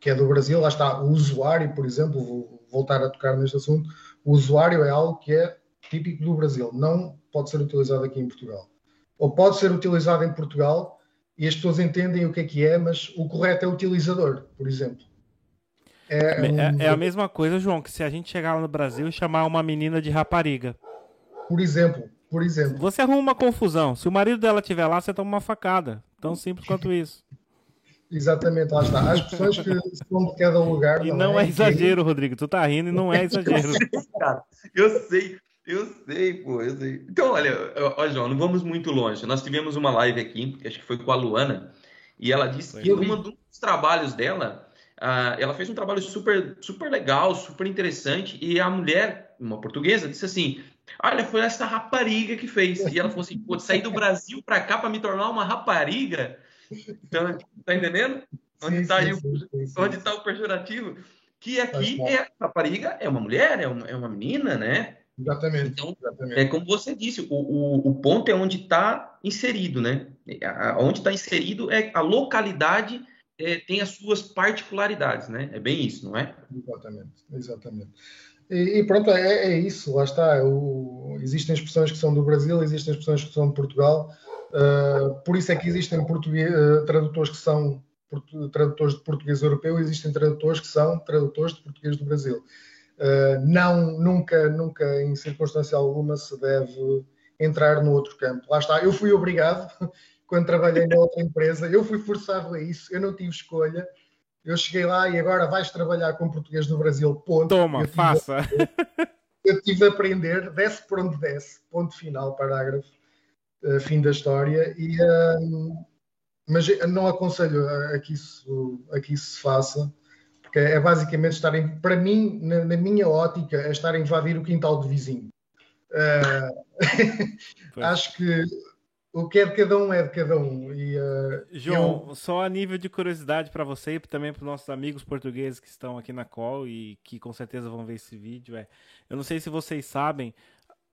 Que é do Brasil, lá está o usuário, por exemplo, vou voltar a tocar neste assunto. O usuário é algo que é típico do Brasil, não pode ser utilizado aqui em Portugal. Ou pode ser utilizado em Portugal e as pessoas entendem o que é que é, mas o correto é utilizador, por exemplo. É, é, um... é, é a mesma coisa, João, que se a gente chegar lá no Brasil e chamar uma menina de rapariga. Por exemplo, por exemplo. Você arruma uma confusão. Se o marido dela estiver lá, você toma uma facada. Tão simples quanto isso. <laughs> Exatamente, lá está. As pessoas que são de cada lugar. E não, é, é, exagero, Rodrigo. Tu tá rindo e não é <laughs> exagero. Cara, eu sei, eu sei, pô, eu sei. Então, olha, ó, João, não vamos muito longe. Nós tivemos uma live aqui, acho que foi com a Luana, e ela disse que um dos trabalhos dela, uh, ela fez um trabalho super, super legal, super interessante, e a mulher, uma portuguesa, disse assim: Olha, foi essa rapariga que fez. E ela falou assim: pô, sair do Brasil para cá para me tornar uma rapariga. Então, tá entendendo? Onde está o, onde tá o pejorativo? Que aqui é rapariga é uma mulher, é uma, é uma menina, né? Exatamente. Então, exatamente. é como você disse, o, o, o ponto é onde está inserido, né? Onde está inserido é a localidade é, tem as suas particularidades, né? É bem isso, não é? Exatamente, exatamente. E, e pronto, é, é, isso, lá está. O, existem expressões que são do Brasil, existem expressões que são de Portugal. Uh, por isso é que existem uh, tradutores que são tradutores de português europeu, existem tradutores que são tradutores de português do Brasil. Uh, não, nunca, nunca, em circunstância alguma, se deve entrar no outro campo. Lá está, eu fui obrigado, <laughs> quando trabalhei na outra empresa, eu fui forçado a isso, eu não tive escolha. Eu cheguei lá e agora vais trabalhar com português do Brasil, ponto. Toma, eu faça. eu tive de aprender, desce por onde desce, ponto final, parágrafo, uh, fim da história. E, uh, mas não aconselho a, a, que isso, a que isso se faça que é basicamente estarem, para mim, na, na, minha ótica, é estar a invadir o quintal do vizinho. Uh, <laughs> acho que o que é de cada um é de cada um. E, uh, João, eu... só a nível de curiosidade para você e também para os nossos amigos portugueses que estão aqui na call e que com certeza vão ver esse vídeo, é, eu não sei se vocês sabem,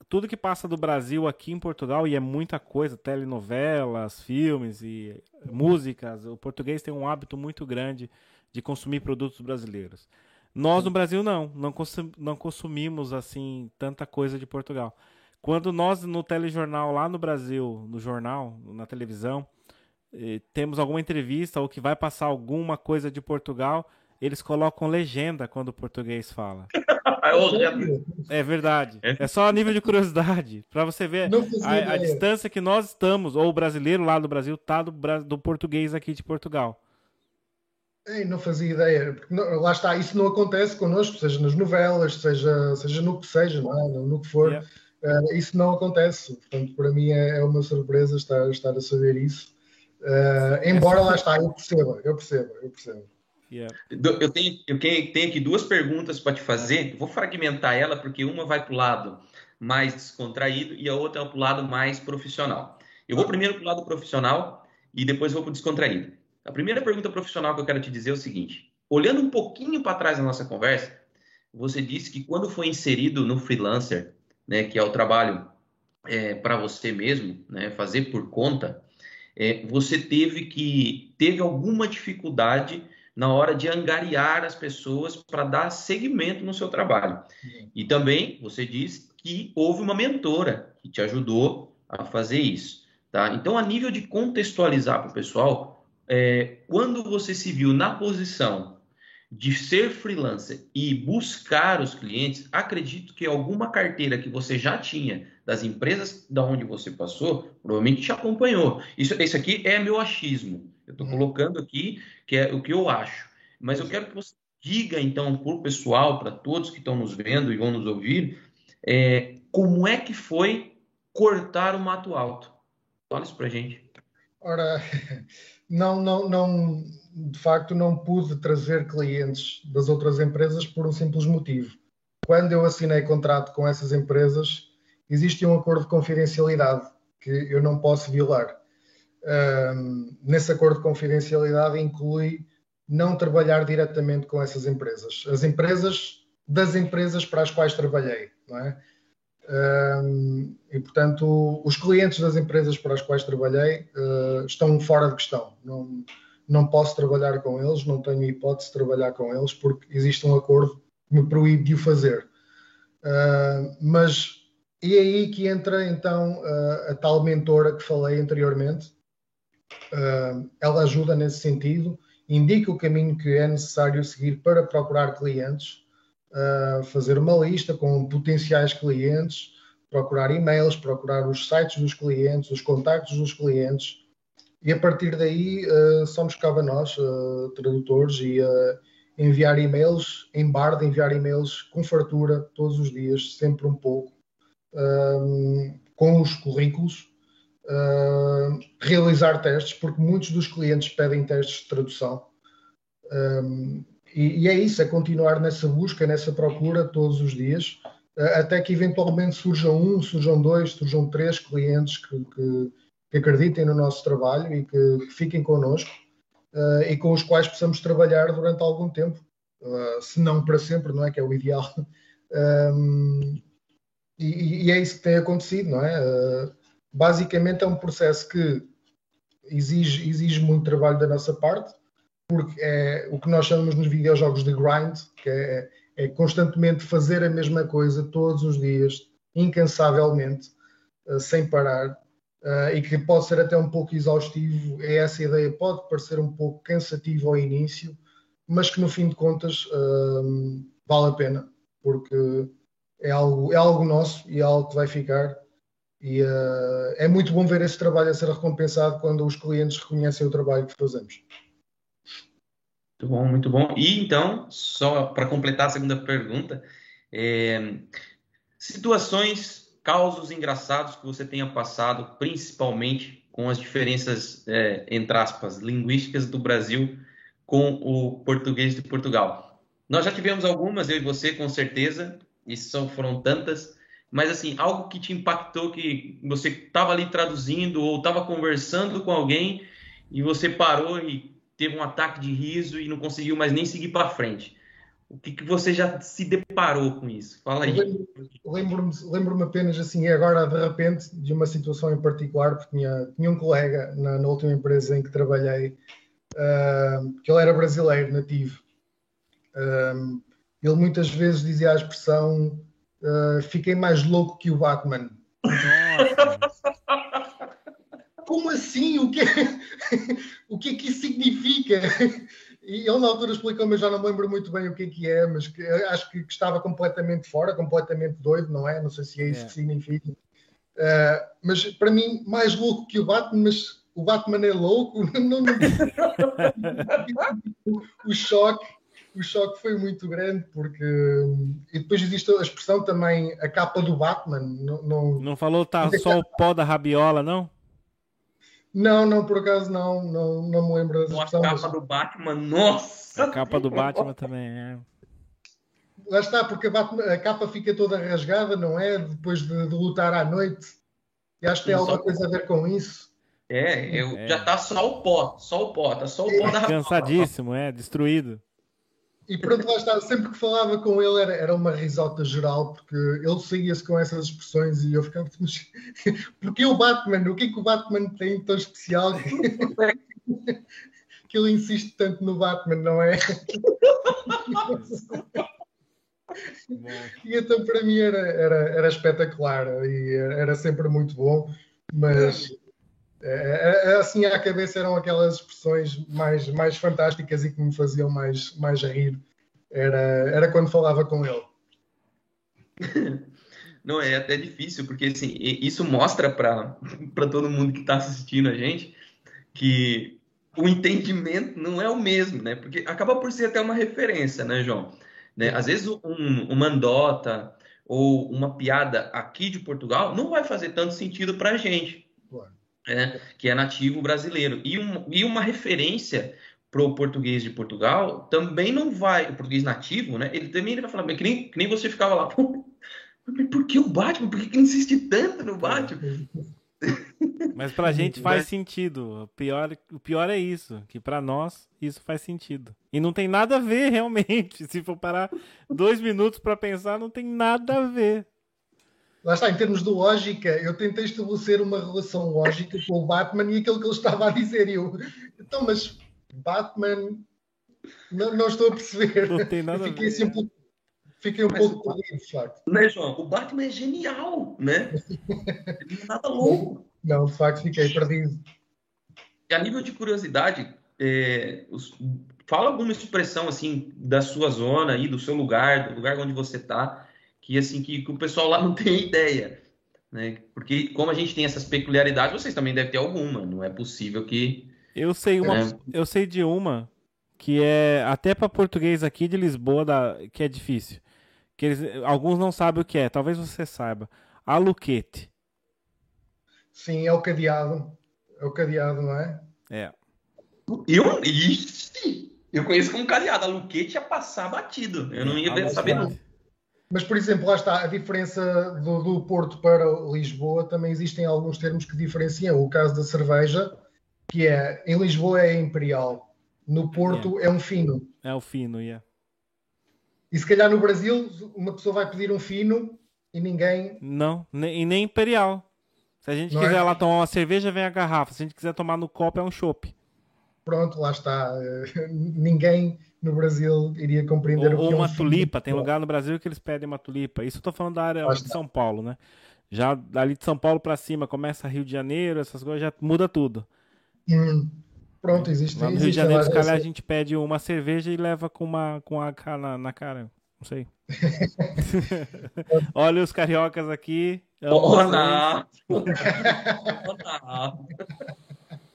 tudo que passa do Brasil aqui em Portugal, e é muita coisa, telenovelas, filmes e músicas, o português tem um hábito muito grande de consumir produtos brasileiros. Nós no Brasil não, não, consum, não consumimos assim tanta coisa de Portugal. Quando nós no telejornal lá no Brasil, no jornal, na televisão, eh, temos alguma entrevista ou que vai passar alguma coisa de Portugal, eles colocam legenda quando o português fala. <laughs> é verdade. É. é só a nível de curiosidade, para você ver a, a, distância que nós estamos, ou o brasileiro lá do Brasil tá do, do português aqui de Portugal. Ei, não fazia ideia. Não, lá está, isso não acontece connosco, seja nas novelas, seja, seja no que seja, não é? no, no que for. Yeah. Uh, isso não acontece. Portanto, para mim é, é, uma surpresa estar, estar a saber isso. Uh, embora lá está, eu perceba, eu percebo, eu percebo. Yeah. Eu, tenho, eu tenho aqui duas perguntas para te fazer. Vou fragmentar ela, porque uma vai para o lado mais descontraído e a outra para o lado mais profissional. Eu vou primeiro para o lado profissional e depois vou para o descontraído. A primeira pergunta profissional que eu quero te dizer é o seguinte: olhando um pouquinho para trás na nossa conversa, você disse que quando foi inserido no freelancer, né, que é o trabalho é, para você mesmo, né, fazer por conta, é, você teve que teve alguma dificuldade na hora de angariar as pessoas para dar seguimento no seu trabalho. E também você disse que houve uma mentora que te ajudou a fazer isso. Tá? Então, a nível de contextualizar para o pessoal, é, quando você se viu na posição de ser freelancer e buscar os clientes, acredito que alguma carteira que você já tinha das empresas da onde você passou, provavelmente te acompanhou. Isso, isso aqui é meu achismo. Eu estou uhum. colocando aqui que é o que eu acho. Mas eu quero que você diga, então, para o pessoal, para todos que estão nos vendo e vão nos ouvir, é, como é que foi cortar o mato alto? Fala isso para gente. Ora, <laughs> não, não, não, de facto, não pude trazer clientes das outras empresas por um simples motivo. Quando eu assinei contrato com essas empresas, existe um acordo de confidencialidade que eu não posso violar. Um, nesse acordo de confidencialidade inclui não trabalhar diretamente com essas empresas. As empresas das empresas para as quais trabalhei, não é? E, portanto, os clientes das empresas para as quais trabalhei uh, estão fora de questão. Não, não posso trabalhar com eles, não tenho hipótese de trabalhar com eles, porque existe um acordo que me proíbe de o fazer. Uh, mas e é aí que entra então uh, a tal mentora que falei anteriormente. ela ajuda nesse sentido, indica o caminho que é necessário seguir para procurar clientes uh, fazer uma lista com potenciais clientes, procurar e-mails, procurar os sites dos clientes, os contactos dos clientes e a partir daí uh, só nos cabe a nós, uh, tradutores, e uh, enviar e-mails, em barda, enviar e-mails com fartura todos os dias, sempre um pouco, com os currículos, realizar testes, porque muitos dos clientes pedem testes de tradução. Um, e, e, é isso, é continuar nessa busca, nessa procura todos os dias, até que eventualmente surjam um, surjam dois, surjam três clientes que, que, que acreditem no nosso trabalho e que, que fiquem connosco uh, e com os quais possamos trabalhar durante algum tempo, uh, se não para sempre, não é? Que é o ideal. Um, <laughs> e, e, é isso que tem acontecido, não é? Uh, basicamente é um processo que exige, exige muito trabalho da nossa parte, porque é o que nós chamamos nos videojogos de grind, que é, é constantemente fazer a mesma coisa todos os dias, incansavelmente, uh, sem parar, uh, e que pode ser até um pouco exaustivo. É essa ideia, pode parecer um pouco cansativo ao início, mas que no fim de contas uh, vale a pena, porque é algo, é algo nosso e é algo que vai ficar. E é muito bom ver esse trabalho a ser recompensado quando os clientes reconhecem o trabalho que fazemos. Muito bom, muito bom. E então, só para completar a segunda pergunta, é, situações, causos engraçados que você tenha passado, principalmente com as diferenças, é, entre aspas, linguísticas do Brasil com o português de Portugal. Nós já tivemos algumas, eu e você, com certeza, e são, foram tantas, mas assim, algo que te impactou, que você estava ali traduzindo ou estava conversando com alguém e você parou e teve um ataque de riso e não conseguiu mais nem seguir para frente. O que, que, você já se deparou com isso? Fala aí. Lembro-me lembro apenas, assim, agora de repente, de uma situação em particular, porque tinha, tinha um colega na, na última empresa em que trabalhei, uh, que ele era brasileiro, nativo. Uh, ele muitas vezes dizia a expressão: uh, Fiquei mais louco que o Batman. <laughs> Como assim? O que, é, <laughs> o que é que isso significa? E ele na altura explicou-me, já não me lembro muito bem o que é que é, mas que, acho que, que, estava completamente fora, completamente doido, não é? Não sei se é isso é. que significa. Uh, mas para mim, mais louco que o Batman, mas o Batman é louco. <laughs> Não, não... o choque, o choque foi muito grande, porque. E depois existe a expressão também, a capa do Batman. Não, não... não falou tá só o pó da rabiola, não? Não, não, por acaso não, não, não me lembro dessa expressão. A capa mas... do Batman, nossa! A capa do Batman também é. Lá está, porque a, Batman, a capa fica toda rasgada, não é? Depois de, de lutar à noite. E acho que tem alguma coisa a ver com isso. É, eu, é. já tá só o pó, só o pó, tá só o pó é. da Cansadíssimo, é, destruído. E pronto, lá está. Sempre que falava com ele era, era uma risota geral, porque ele seguia-se com essas expressões e eu ficava. <laughs> Porque o Batman? O que é que o Batman tem tão especial que, <laughs> que ele insiste tanto no Batman, não é? e então para mim era, era, era espetacular e era sempre muito bom, mas é, é, é, assim à cabeça eram aquelas expressões mais, mais fantásticas e que me faziam mais, mais rir. Era, era quando falava com ele. <laughs> Não, é até difícil, porque assim, isso mostra para <laughs> todo mundo que está assistindo a gente que o entendimento não é o mesmo, né? Porque acaba por ser até uma referência, né, João? Né? Às vezes um, uma andota ou uma piada aqui de Portugal não vai fazer tanto sentido para a gente né, que é nativo brasileiro. E, um, e uma referência para o português de Portugal também não vai, o português nativo, né? Ele também vai falar, que nem, que nem você ficava lá, por que o Batman? Por que, que insiste tanto no Batman? <laughs> Mas pra gente faz sentido. O pior, o pior é isso, que para nós isso faz sentido. E não tem nada a ver <laughs> realmente. Se for parar dois minutos para pensar, não tem nada a ver. Lá está, em termos de lógica, eu tentei estabelecer uma relação lógica com o Batman e aquilo que ele estava a dizer. E eu, então, mas Batman, não, não estou a perceber. Não tem nada fiquei, a ver. Assim, fiquei um mas pouco perdido, de facto. Né, João? O Batman é genial, né? Ele não é nada <laughs> louco. Não, de facto, fiquei perdido. E a nível de curiosidade, é, os, fala alguma expressão assim da sua zona aí, do seu lugar, do lugar onde você está que assim que, que, o pessoal lá <laughs> não tem ideia. né? Porque como a gente tem essas peculiaridades, vocês também devem ter alguma. Não é possível que. Eu sei uma, é... eu sei de uma que é até para português aqui de Lisboa da, que é difícil. Que eles, alguns não sabem o que é. Talvez você saiba. Aluquete. Sim, é o cadeado. É o cadeado, não é? É. Eu, ixi, eu conheço como cadeado. Aluquete ia passar batido. Eu não ia saber não. Mas, por exemplo, lá está, a diferença do, do, Porto para Lisboa, também existem alguns termos que diferenciam. O caso da cerveja, que é, em Lisboa é imperial, no Porto yeah. é um fino. É o fino, yeah. E se calhar no Brasil, uma pessoa vai pedir um fino e ninguém... Não, e nem imperial. Se a gente Não quiser é? lá tomar uma cerveja, vem a garrafa. Se a gente quiser tomar no copo, é um chopp. Pronto, lá está. <laughs> ninguém no Brasil iria compreender ou, o que ou é um uma tulipa. Tem lugar no Brasil que eles pedem uma tulipa. Isso eu tô falando da área de São Paulo, né? Já dali de São Paulo para cima, começa Rio de Janeiro, essas coisas, já muda tudo. Hum, pronto, existe. Lá no Rio de Janeiro, se calhar, a gente pede uma cerveja e leva com uma com a na, na cara. Não sei. <laughs> Olha os cariocas aqui. Olá!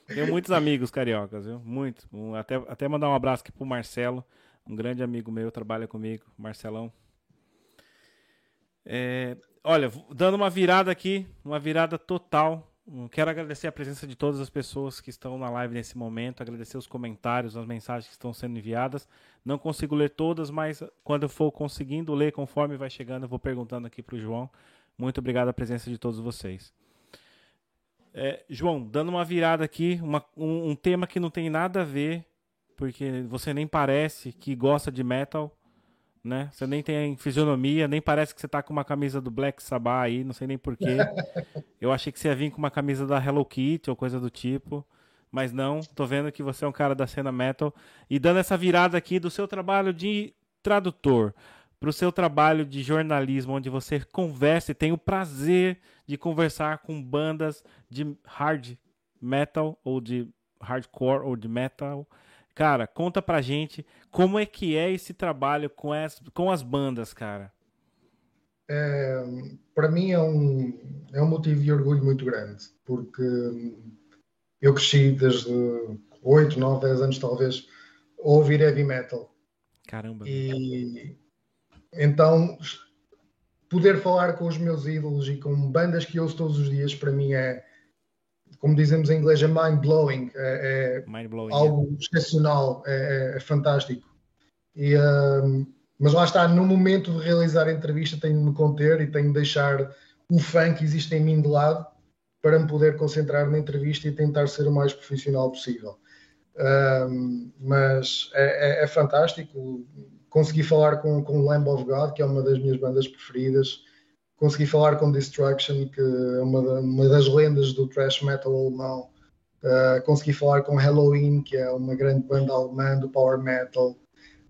Tenho muitos amigos cariocas, viu? Muito. Até, até mandar um abraço aqui pro Marcelo, um grande amigo meu, trabalha comigo, Marcelão. É, olha, dando uma virada aqui, uma virada total. Quero agradecer a presença de todas as pessoas que estão na live nesse momento, agradecer os comentários, as mensagens que estão sendo enviadas. Não consigo ler todas, mas quando eu for conseguindo ler, conforme vai chegando, eu vou perguntando aqui para o João. Muito obrigado a presença de todos vocês. É, João, dando uma virada aqui, uma, um, um, tema que não tem nada a ver, porque você nem parece que gosta de metal, né? Você nem tem fisionomia, nem parece que você tá com uma camisa do Black Sabbath aí, não sei nem porquê. <laughs> Eu achei que você ia vir com uma camisa da Hello Kitty ou coisa do tipo, mas não, tô vendo que você é um cara da cena metal. E dando essa virada aqui do seu trabalho de tradutor para o seu trabalho de jornalismo, onde você conversa e tem o prazer de conversar com bandas de hard metal ou de hardcore ou de metal. Cara, conta pra gente como é que é esse trabalho com as, com as bandas, cara. É, para mim é um, é um motivo de orgulho muito grande, porque eu cresci desde 8, 9, 10 anos talvez a ouvir heavy metal. Caramba. E, então, poder falar com os meus ídolos e com bandas que ouço todos os dias, para mim é, como dizemos em inglês, é mind-blowing. É, é mind algo é. excepcional, é, é, é, fantástico. E, um, mas lá está, no momento de realizar a entrevista, tenho de me conter e tenho de deixar o fã que existe em mim de lado para me poder concentrar na entrevista e tentar ser o mais profissional possível. Um, mas é, é, é fantástico consegui falar com, com Lamb of God, que é uma das minhas bandas preferidas. Consegui falar com Destruction, que é uma, uma das lendas do thrash metal alemão. Uh, consegui falar com Halloween, que é uma grande banda alemã do power metal.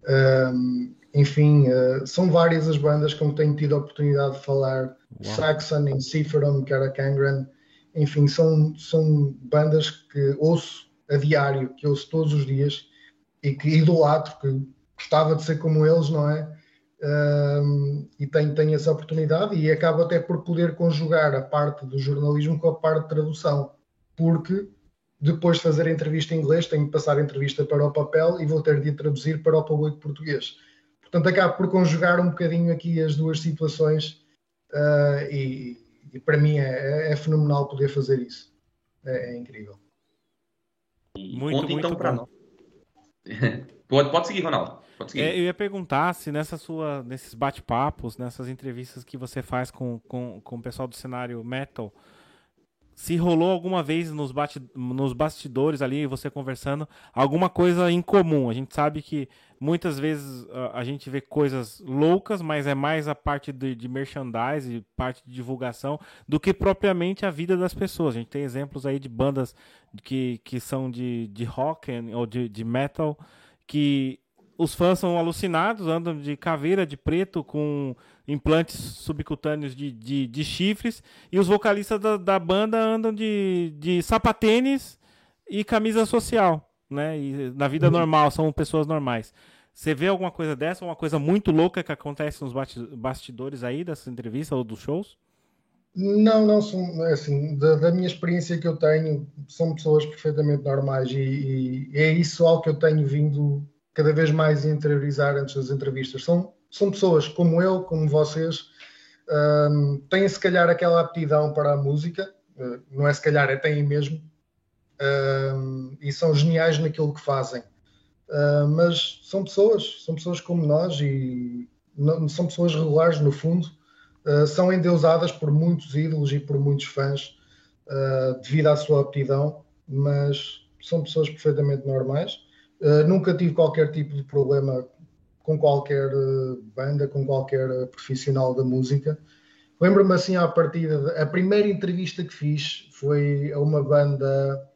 Um, enfim, uh, são várias as bandas com que tenho tido a oportunidade de falar. Wow. Saxon, Inciferum, Karakangren. Enfim, são, são bandas que ouço a diário, que ouço todos os dias e que idolatro, que gostava de ser como eles, não é? Um, e tenho, tenho essa oportunidade e acabo até por poder conjugar a parte do jornalismo com a parte de tradução, porque depois de fazer a entrevista em inglês tenho de passar a entrevista para o papel e vou ter de traduzir para o público português. Portanto, acabo por conjugar um bocadinho aqui as duas situações uh, e, e, para mim é, é, fenomenal poder fazer isso. É, é incrível. Muito, Conta então para nós. <laughs> pode, pode seguir, Ronaldo. É, eu ia perguntar se nessa sua, nesses bate-papos, nessas entrevistas que você faz com, com, com o pessoal do cenário metal, se rolou alguma vez nos, bate, nos bastidores ali, você conversando, alguma coisa em comum. A gente sabe que muitas vezes a, a gente vê coisas loucas, mas é mais a parte de, de merchandise, parte de divulgação, do que propriamente a vida das pessoas. A gente tem exemplos aí de bandas que, que são de, de rock ou de, de metal, que os fãs são alucinados, andam de caveira de preto com implantes subcutâneos de, de, de chifres, e os vocalistas da, da, banda andam de, de sapatênis e camisa social, né? E na vida uhum. normal, são pessoas normais. Você vê alguma coisa dessa, uma coisa muito louca que acontece nos bastidores aí dessas entrevistas ou dos shows? Não, não, são, é assim, da, da, minha experiência que eu tenho, são pessoas perfeitamente normais e, e, é isso algo que eu tenho vindo cada vez mais interiorizar antes das entrevistas. São, são pessoas como eu, como vocês, um, têm se calhar aquela aptidão para a música, uh, não é se calhar, é têm mesmo, um, e são geniais naquilo que fazem. Uh, mas são pessoas, são pessoas como nós e não, são pessoas regulares no fundo, uh, são endeusadas por muitos ídolos e por muitos fãs uh, devido à sua aptidão, mas são pessoas perfeitamente normais. Nunca tive qualquer tipo de problema com qualquer banda, com qualquer profissional da música. Lembro-me assim à partida, a primeira entrevista que fiz foi a uma banda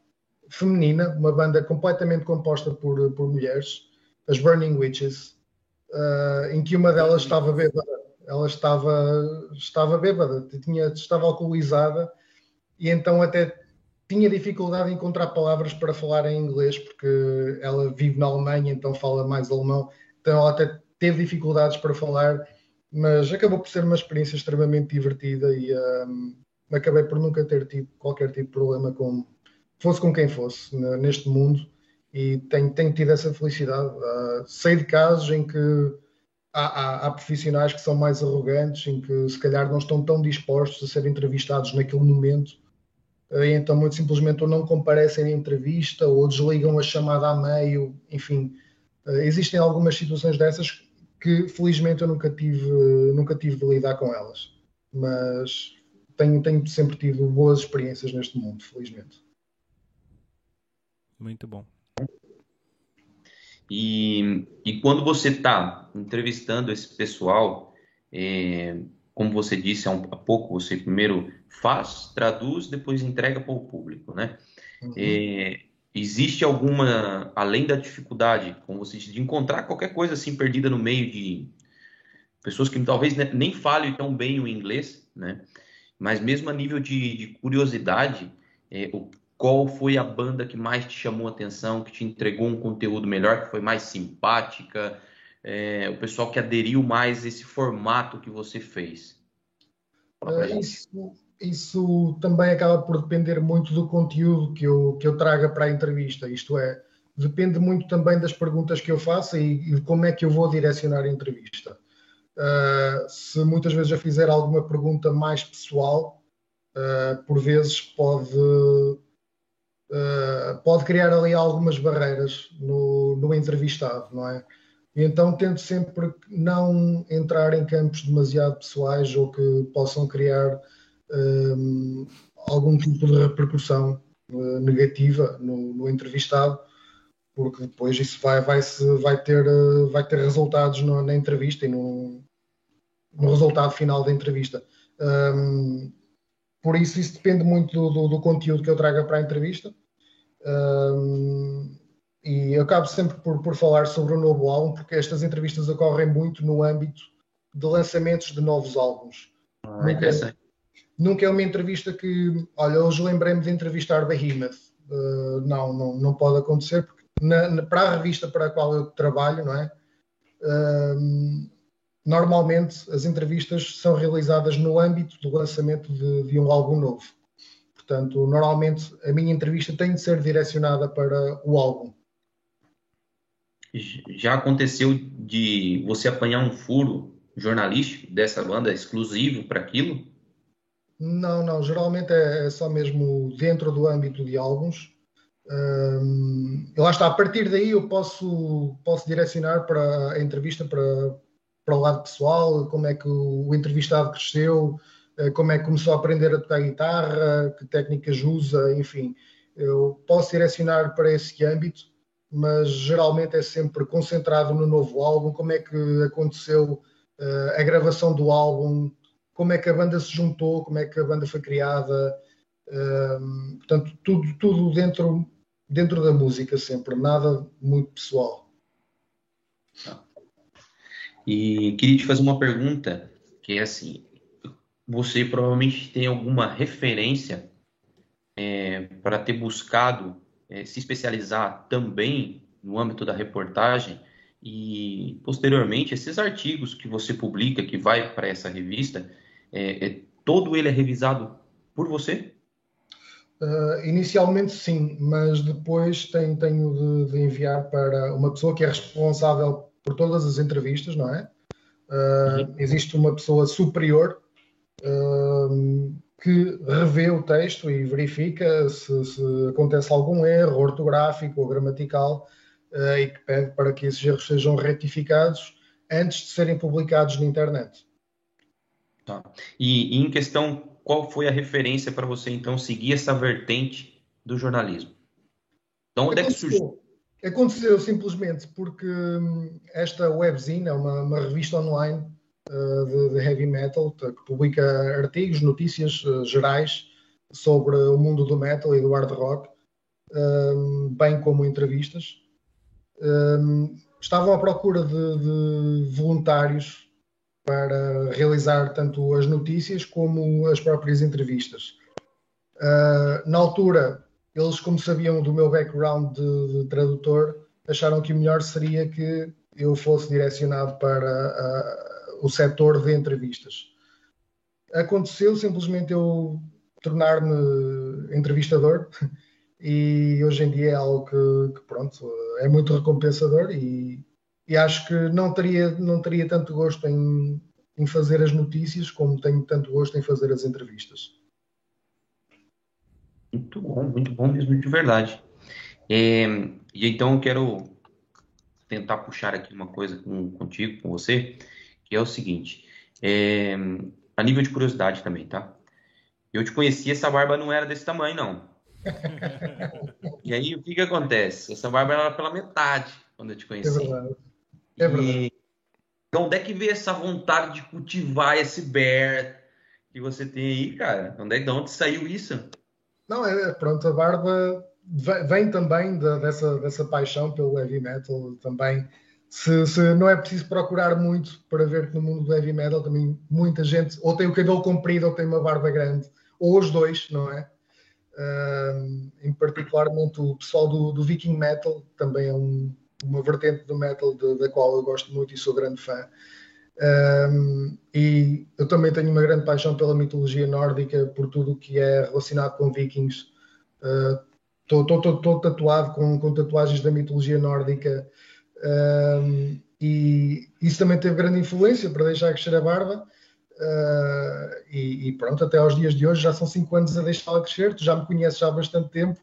feminina, uma banda completamente composta por, por mulheres, as Burning Witches, uh, em que uma delas estava bêbada. Ela estava, estava bêbada, tinha, estava alcoolizada e então até tinha dificuldade em encontrar palavras para falar em inglês, porque ela vive na Alemanha, então fala mais alemão, então ela até teve dificuldades para falar, mas acabou por ser uma experiência extremamente divertida e um, acabei por nunca ter tido qualquer tipo de problema com, fosse com quem fosse neste mundo. E tenho, tenho tido essa felicidade. Uh, sei de casos em que há, há, há, profissionais que são mais arrogantes, em que se calhar não estão tão dispostos a ser entrevistados naquele momento, e então muito simplesmente ou não comparecem à entrevista ou desligam a chamada a meio, enfim. Uh, existem algumas situações dessas que felizmente eu nunca tive, nunca tive de lidar com elas, mas tenho, tenho sempre tido boas experiências neste mundo, felizmente. Muito bom. E, e quando você está entrevistando esse pessoal, é, como você disse há, um, há, pouco, você primeiro faz, traduz, depois entrega para o público, né? Uhum. É, existe alguma, além da dificuldade, como você disse, de encontrar qualquer coisa assim perdida no meio de pessoas que talvez nem falem tão bem o inglês, né? Mas mesmo a nível de, de curiosidade, é, o qual foi a banda que mais te chamou a atenção, que te entregou um conteúdo melhor, que foi mais simpática? É, o pessoal que aderiu mais a esse formato que você fez? É, isso, isso também acaba por depender muito do conteúdo que eu, que eu traga para a entrevista. Isto é, depende muito também das perguntas que eu faço e, e como é que eu vou direcionar a entrevista. Uh, se muitas vezes eu fizer alguma pergunta mais pessoal, uh, por vezes pode uh, pode criar ali algumas barreiras no, no entrevistado, não é? E então tento sempre não entrar em campos demasiado pessoais ou que possam criar um, algum tipo de repercussão uh, negativa no, no, entrevistado, porque depois isso vai, vai, -se, vai, ter, uh, vai ter resultados no, na entrevista e no, no resultado final da entrevista. Um, por isso, isso depende muito do, do, do, conteúdo que eu traga para a entrevista. Um, e eu acabo sempre por, por falar sobre o novo álbum, porque estas entrevistas ocorrem muito no âmbito de lançamentos de novos álbuns. Ah, nunca, é, nunca é uma entrevista que, olha, hoje lembrei-me de entrevistar Behemoth. Uh, não, não, não pode acontecer, porque na, na, para a revista para a qual eu trabalho, não é? Uh, normalmente as entrevistas são realizadas no âmbito do lançamento de, de um álbum novo. Portanto, normalmente a minha entrevista tem de ser direcionada para o álbum. Já aconteceu de você apanhar um furo jornalístico dessa banda exclusivo para aquilo? Não, não. Geralmente é, é, só mesmo dentro do âmbito de álbuns. Um, lá está. A partir daí eu posso, posso direcionar para a entrevista para, para o lado pessoal, como é que o, entrevistado cresceu, eh, como é que começou a aprender a tocar guitarra, que técnicas usa, enfim. Eu posso direcionar para esse âmbito, mas geralmente é sempre concentrado no novo álbum, como é que aconteceu uh, a gravação do álbum, como é que a banda se juntou, como é que a banda foi criada, uh, portanto, tudo, tudo dentro, dentro da música sempre, nada muito pessoal. E queria te fazer uma pergunta, que é assim, você provavelmente tem alguma referência é, para ter buscado é, se especializar também no âmbito da reportagem e posteriormente esses artigos que você publica que vai para essa revista é, é, todo ele é revisado por você? Uh, inicialmente sim, mas depois tenho, tenho de, de, enviar para uma pessoa que é responsável por todas as entrevistas, não é? Uh, uhum. Existe uma pessoa superior uh, que revê o texto e verifica se, se, acontece algum erro ortográfico ou gramatical e que pede para que esses erros sejam retificados antes de serem publicados na internet. Tá. E, e em questão qual foi a referência para você então seguir essa vertente do jornalismo? Então, onde é que surgiu? Aconteceu simplesmente porque hum, esta webzine é uma, uma revista online uh, de, de, heavy metal que publica artigos, notícias uh, gerais sobre o mundo do metal e do hard rock, uh, bem como entrevistas. Estavam à procura de, de voluntários para realizar tanto as notícias como as próprias entrevistas. Uh, na altura, eles, como sabiam do meu background de, de, tradutor, acharam que o melhor seria que eu fosse direcionado para uh, o setor de entrevistas. Aconteceu simplesmente eu tornar-me entrevistador <laughs> e hoje em dia é algo que, que pronto, é muito recompensador e e acho que não teria, não teria tanto gosto em, em fazer as notícias como tenho tanto gosto em fazer as entrevistas. Muito bom, muito bom mesmo, de verdade. É, e então eu quero tentar puxar aqui uma coisa com, contigo, com você, que é o seguinte, é, a nível de curiosidade também, tá? Eu te conheci, essa barba não era desse tamanho, não. <laughs> e aí, o que que acontece? Essa barba era pela metade quando eu te conheci. É verdade. É verdade. E onde é que veio essa vontade de cultivar esse bear que você tem aí, cara? Onde, é, de onde saiu isso? Não, é, pronto, a barba vem também da, dessa, dessa paixão pelo heavy metal também. Se, se, não é preciso procurar muito para ver que no mundo do heavy metal também muita gente ou tem o cabelo comprido ou tem uma barba grande, ou os dois, não é? Uh, em particularmente o pessoal do, do Viking Metal também é um, uma vertente do metal de, da qual eu gosto muito e sou grande fã. Um, e eu também tenho uma grande paixão pela mitologia nórdica, por tudo o que é relacionado com vikings. Estou uh, tatuado com, com, tatuagens da mitologia nórdica um, e isso também teve grande influência para deixar crescer a barba. Uh, e, e, pronto, até aos dias de hoje já são 5 anos a deixá-la crescer. Tu já me conheces há bastante tempo,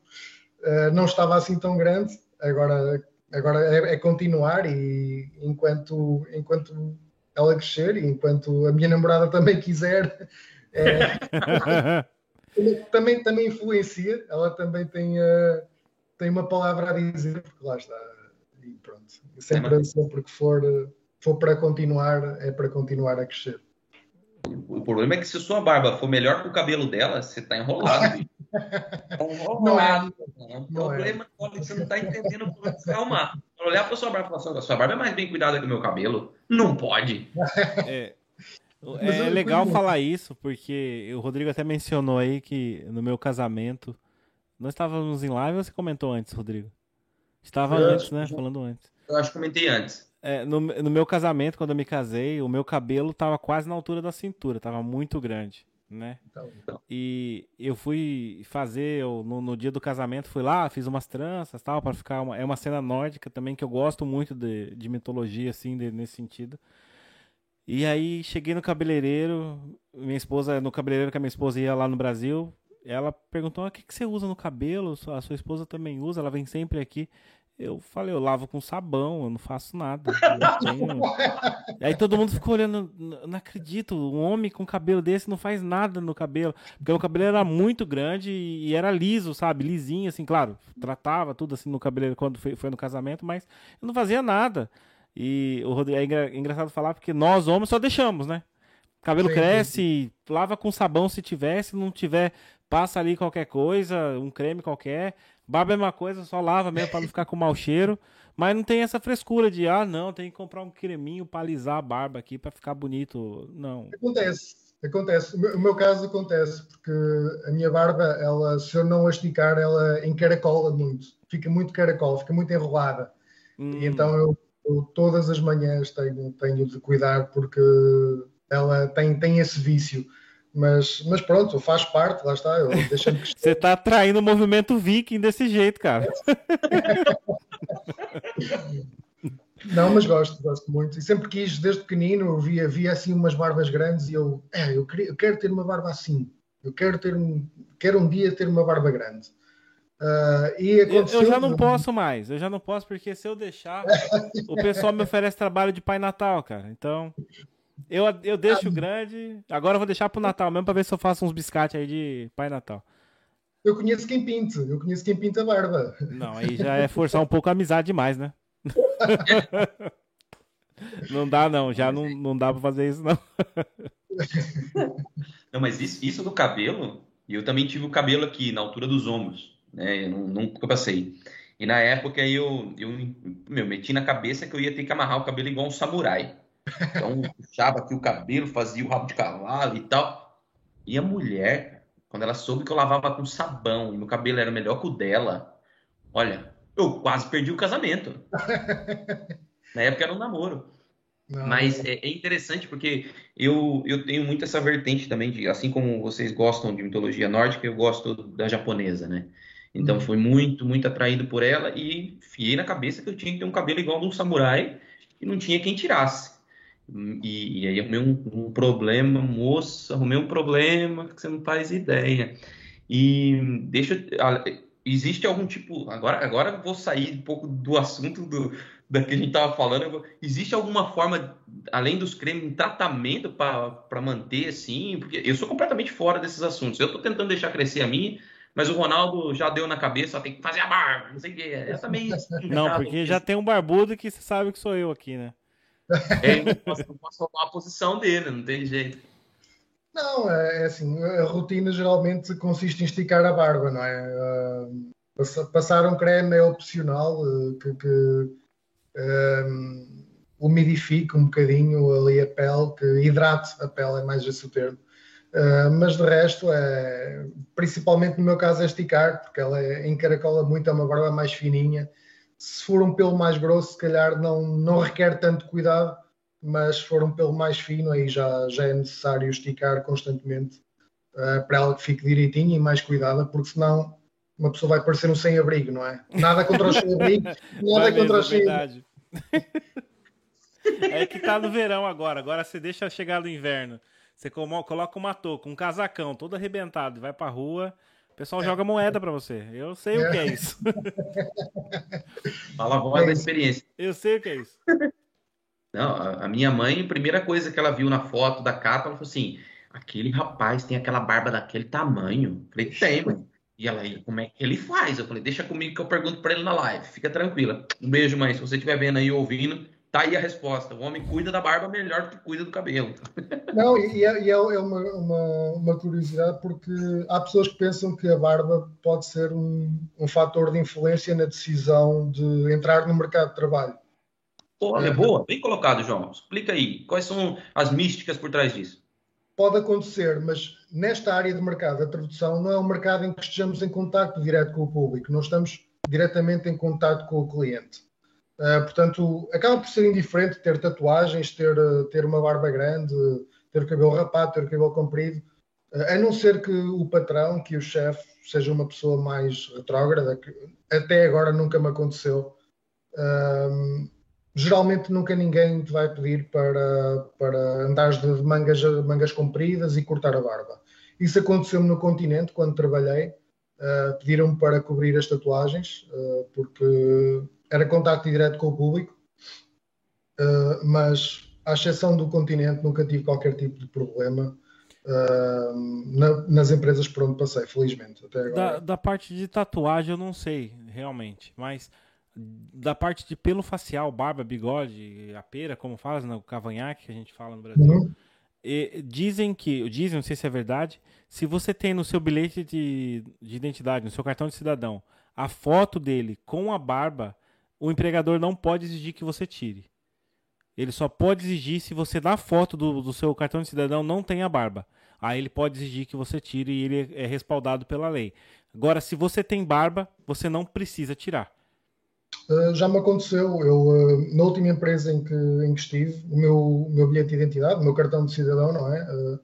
uh, não estava assim tão grande. Agora agora é, é, continuar e enquanto, enquanto ela crescer e enquanto a minha namorada também quiser, é, <laughs> também, também influencia, ela também tem, uh, tem uma palavra a dizer, porque lá está. E pronto, sempre, sempre que for, for para continuar, é para continuar a crescer. O problema é que se a sua barba for melhor que o cabelo dela, você está enrolado. <laughs> Não é. O problema é. você não está entendendo. Calma. Olhar para sua barba e falar assim, sua barba é mais bem cuidada que o meu cabelo. Não pode. É. <laughs> É legal falar isso, porque o Rodrigo até mencionou aí que no meu casamento. Nós estávamos em live ou você comentou antes, Rodrigo? Estava eu antes, né? Falando antes. Eu acho que comentei antes. É, no, no meu casamento, quando eu me casei, o meu cabelo estava quase na altura da cintura, estava muito grande né? Então, então. E eu fui fazer, eu, no, no, dia do casamento, fui lá, fiz umas tranças tal, para ficar. Uma, é uma cena nórdica também que eu gosto muito de, de mitologia, assim, de, nesse sentido. E aí cheguei no cabeleireiro, minha esposa, no cabeleireiro que a minha esposa ia lá no Brasil, ela perguntou: ah, o que, que você usa no cabelo? A sua esposa também usa, ela vem sempre aqui. Eu falei, eu lavo com sabão, eu não faço nada. Tenho... <laughs> aí todo mundo ficou olhando, não acredito, um homem com cabelo desse não faz nada no cabelo. Porque o cabelo era muito grande e era liso, sabe? Lisinho, assim, claro. Tratava tudo assim no cabelo quando foi, foi no casamento, mas eu não fazia nada. E o Rodrigo, é engraçado falar porque nós homens só deixamos, né? Cabelo sim, cresce, sim. lava com sabão se tiver, se não tiver, passa ali qualquer coisa, um creme qualquer. Barba é uma coisa, só lava mesmo para não ficar com mau cheiro. Mas não tem essa frescura de, ah, não, tem que comprar um creminho para alisar a barba aqui para ficar bonito. Não. Acontece, acontece. O meu, o meu, caso acontece, porque a minha barba, ela, se eu não a esticar, ela encaracola muito. Fica muito caracola, fica muito enrolada. Hum. E então eu, eu, todas as manhãs tenho, tenho de cuidar porque ela tem, tem esse vício Mas, mas pronto, faz parte, lá está. <laughs> Você está atraindo o movimento viking desse jeito, cara. <laughs> Não, mas gosto, gosto muito. E sempre quis, desde pequenino, via, via assim umas barbas grandes e eu, é, eu, queria, eu quero ter uma barba assim. Eu quero ter um, quero um dia ter uma barba grande. Uh, e aconteceu... eu, eu já não posso mais, eu já não posso, porque se eu deixar, o pessoal me oferece trabalho de Pai Natal, cara. Então, eu, eu deixo ah, grande. Agora eu vou deixar pro Natal mesmo pra ver se eu faço uns biscates aí de Pai Natal. Eu conheço quem pinta, eu conheço quem pinta barba. Não, aí já é forçar um pouco a amizade demais, né? <laughs> não dá, não, já não, não dá pra fazer isso, não. Não, mas isso, isso do cabelo, eu também tive o cabelo aqui, na altura dos ombros, né? Eu nunca passei. E na época eu, eu meu, meti na cabeça que eu ia ter que amarrar o cabelo igual um samurai. Então, puxava aqui o cabelo, fazia o rabo de cavalo e tal. E a mulher, quando ela soube que eu lavava com sabão e meu cabelo era melhor que o dela, olha, eu quase perdi o casamento. <laughs> Na época era um namoro. Não. Mas é, é, interessante porque eu, eu tenho muito essa vertente também, de, assim como vocês gostam de mitologia nórdica, eu gosto da japonesa, né? Então hum. fui muito, muito atraído por ela e fiei na cabeça que eu tinha que ter um cabelo igual de um samurai e não tinha quem tirasse. E, e aí arrumei um, um, problema, moça, arrumei um problema que você não faz ideia. E deixa. Existe algum tipo. Agora, agora eu vou sair um pouco do assunto do, da que a gente estava falando. Existe alguma forma, além dos cremes, um tratamento para manter assim? Porque eu sou completamente fora desses assuntos. Eu estou tentando deixar crescer a minha, mas o Ronaldo já deu na cabeça, tem que fazer a barba, não sei o quê. Eu também. Não, porque já tem um barbudo que você sabe que sou eu aqui, né? É, não posso, não posso roubar a posição dele, não tem jeito. Não, é, é assim, a rotina geralmente consiste em esticar a barba, não é? Uh, passar um creme é opcional, uh, que, que um, umidifique um bocadinho ali a pele, que hidrate a pele, é mais esse o termo. Uh, mas de resto, é, principalmente no meu caso, é esticar, porque ela é, encaracola muito, é uma barba mais fininha se for um pelo mais grosso, se calhar não, não requer tanto cuidado, mas se for um pelo mais fino, aí já, já é necessário esticar constantemente uh, para ela que fique direitinho e mais cuidada, porque senão uma pessoa vai parecer um sem-abrigo, não é? Nada contra os sem-abrigo, <laughs> nada contra os sem-abrigo. É que tá no verão agora, agora você deixa chegar no inverno. Você coloca uma touca, um casacão todo arrebentado, vai pra rua, pessoal joga moeda para você. Eu sei o que é isso. <laughs> Fala a voz da experiência. Eu sei o que é isso. Não, a, minha mãe, a primeira coisa que ela viu na foto da capa, ela falou assim: aquele rapaz tem aquela barba daquele tamanho. Eu falei, tem, mãe. E ela aí, como é que ele faz? Eu falei, deixa comigo que eu pergunto para ele na live. Fica tranquila. Um beijo, mãe. Se você estiver vendo aí ouvindo, Tá aí a resposta. O homem cuida da barba melhor do que cuida do cabelo. <laughs> Não, e é, e é, é uma, uma, uma, curiosidade porque há pessoas que pensam que a barba pode ser um, um fator de influência na decisão de entrar no mercado de trabalho. Pô, é, é boa, bem colocado, João. Explica aí, quais são as místicas por trás disso? Pode acontecer, mas nesta área de mercado, a tradução não é um mercado em que estejamos em contato direto com o público, não estamos diretamente em contato com o cliente. Uh, portanto, acaba por ser indiferente ter tatuagens, ter, ter uma barba grande, ter cabelo rapado, ter cabelo comprido, uh, a não ser que o patrão, que o chefe, seja uma pessoa mais retrógrada, que até agora nunca me aconteceu. Uh, geralmente nunca ninguém te vai pedir para, para andares de mangas, mangas compridas e cortar a barba. Isso aconteceu-me no continente, quando trabalhei. Pediram-me para cobrir as tatuagens, porque era contacto direto com o público, uh, mas à exceção do continente nunca tive qualquer tipo de problema uh, na, nas empresas por onde passei, felizmente. Da, da, parte de tatuagem eu não sei realmente, mas da parte de pelo facial, barba, bigode, a pera, como faz no cavanhaque que a gente fala no Brasil. Uhum. E, dizem que, dizem, não sei se é verdade, se você tem no seu bilhete de, de identidade, no seu cartão de cidadão, a foto dele com a barba, o empregador não pode exigir que você tire. Ele só pode exigir se você na foto do, do seu cartão de cidadão não tem a barba. Aí ele pode exigir que você tire e ele é respaldado pela lei. Agora, se você tem barba, você não precisa tirar. Uh, já me aconteceu. Eu, uh, na última empresa em que, em que estive, o meu, meu bilhete de identidade, o meu cartão de cidadão, não é? Uh,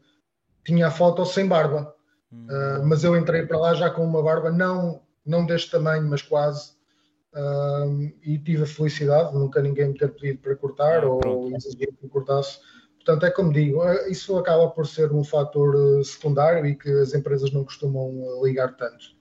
tinha a foto sem barba. Uh, mas eu entrei para lá já com uma barba, não, não deste tamanho, mas quase. Uh, e tive a felicidade, nunca ninguém me ter pedido para cortar ah, ou exigir que cortasse. Portanto, é como digo, eh, isso acaba por ser um fator eh, secundário e que as empresas não costumam eh, ligar tanto.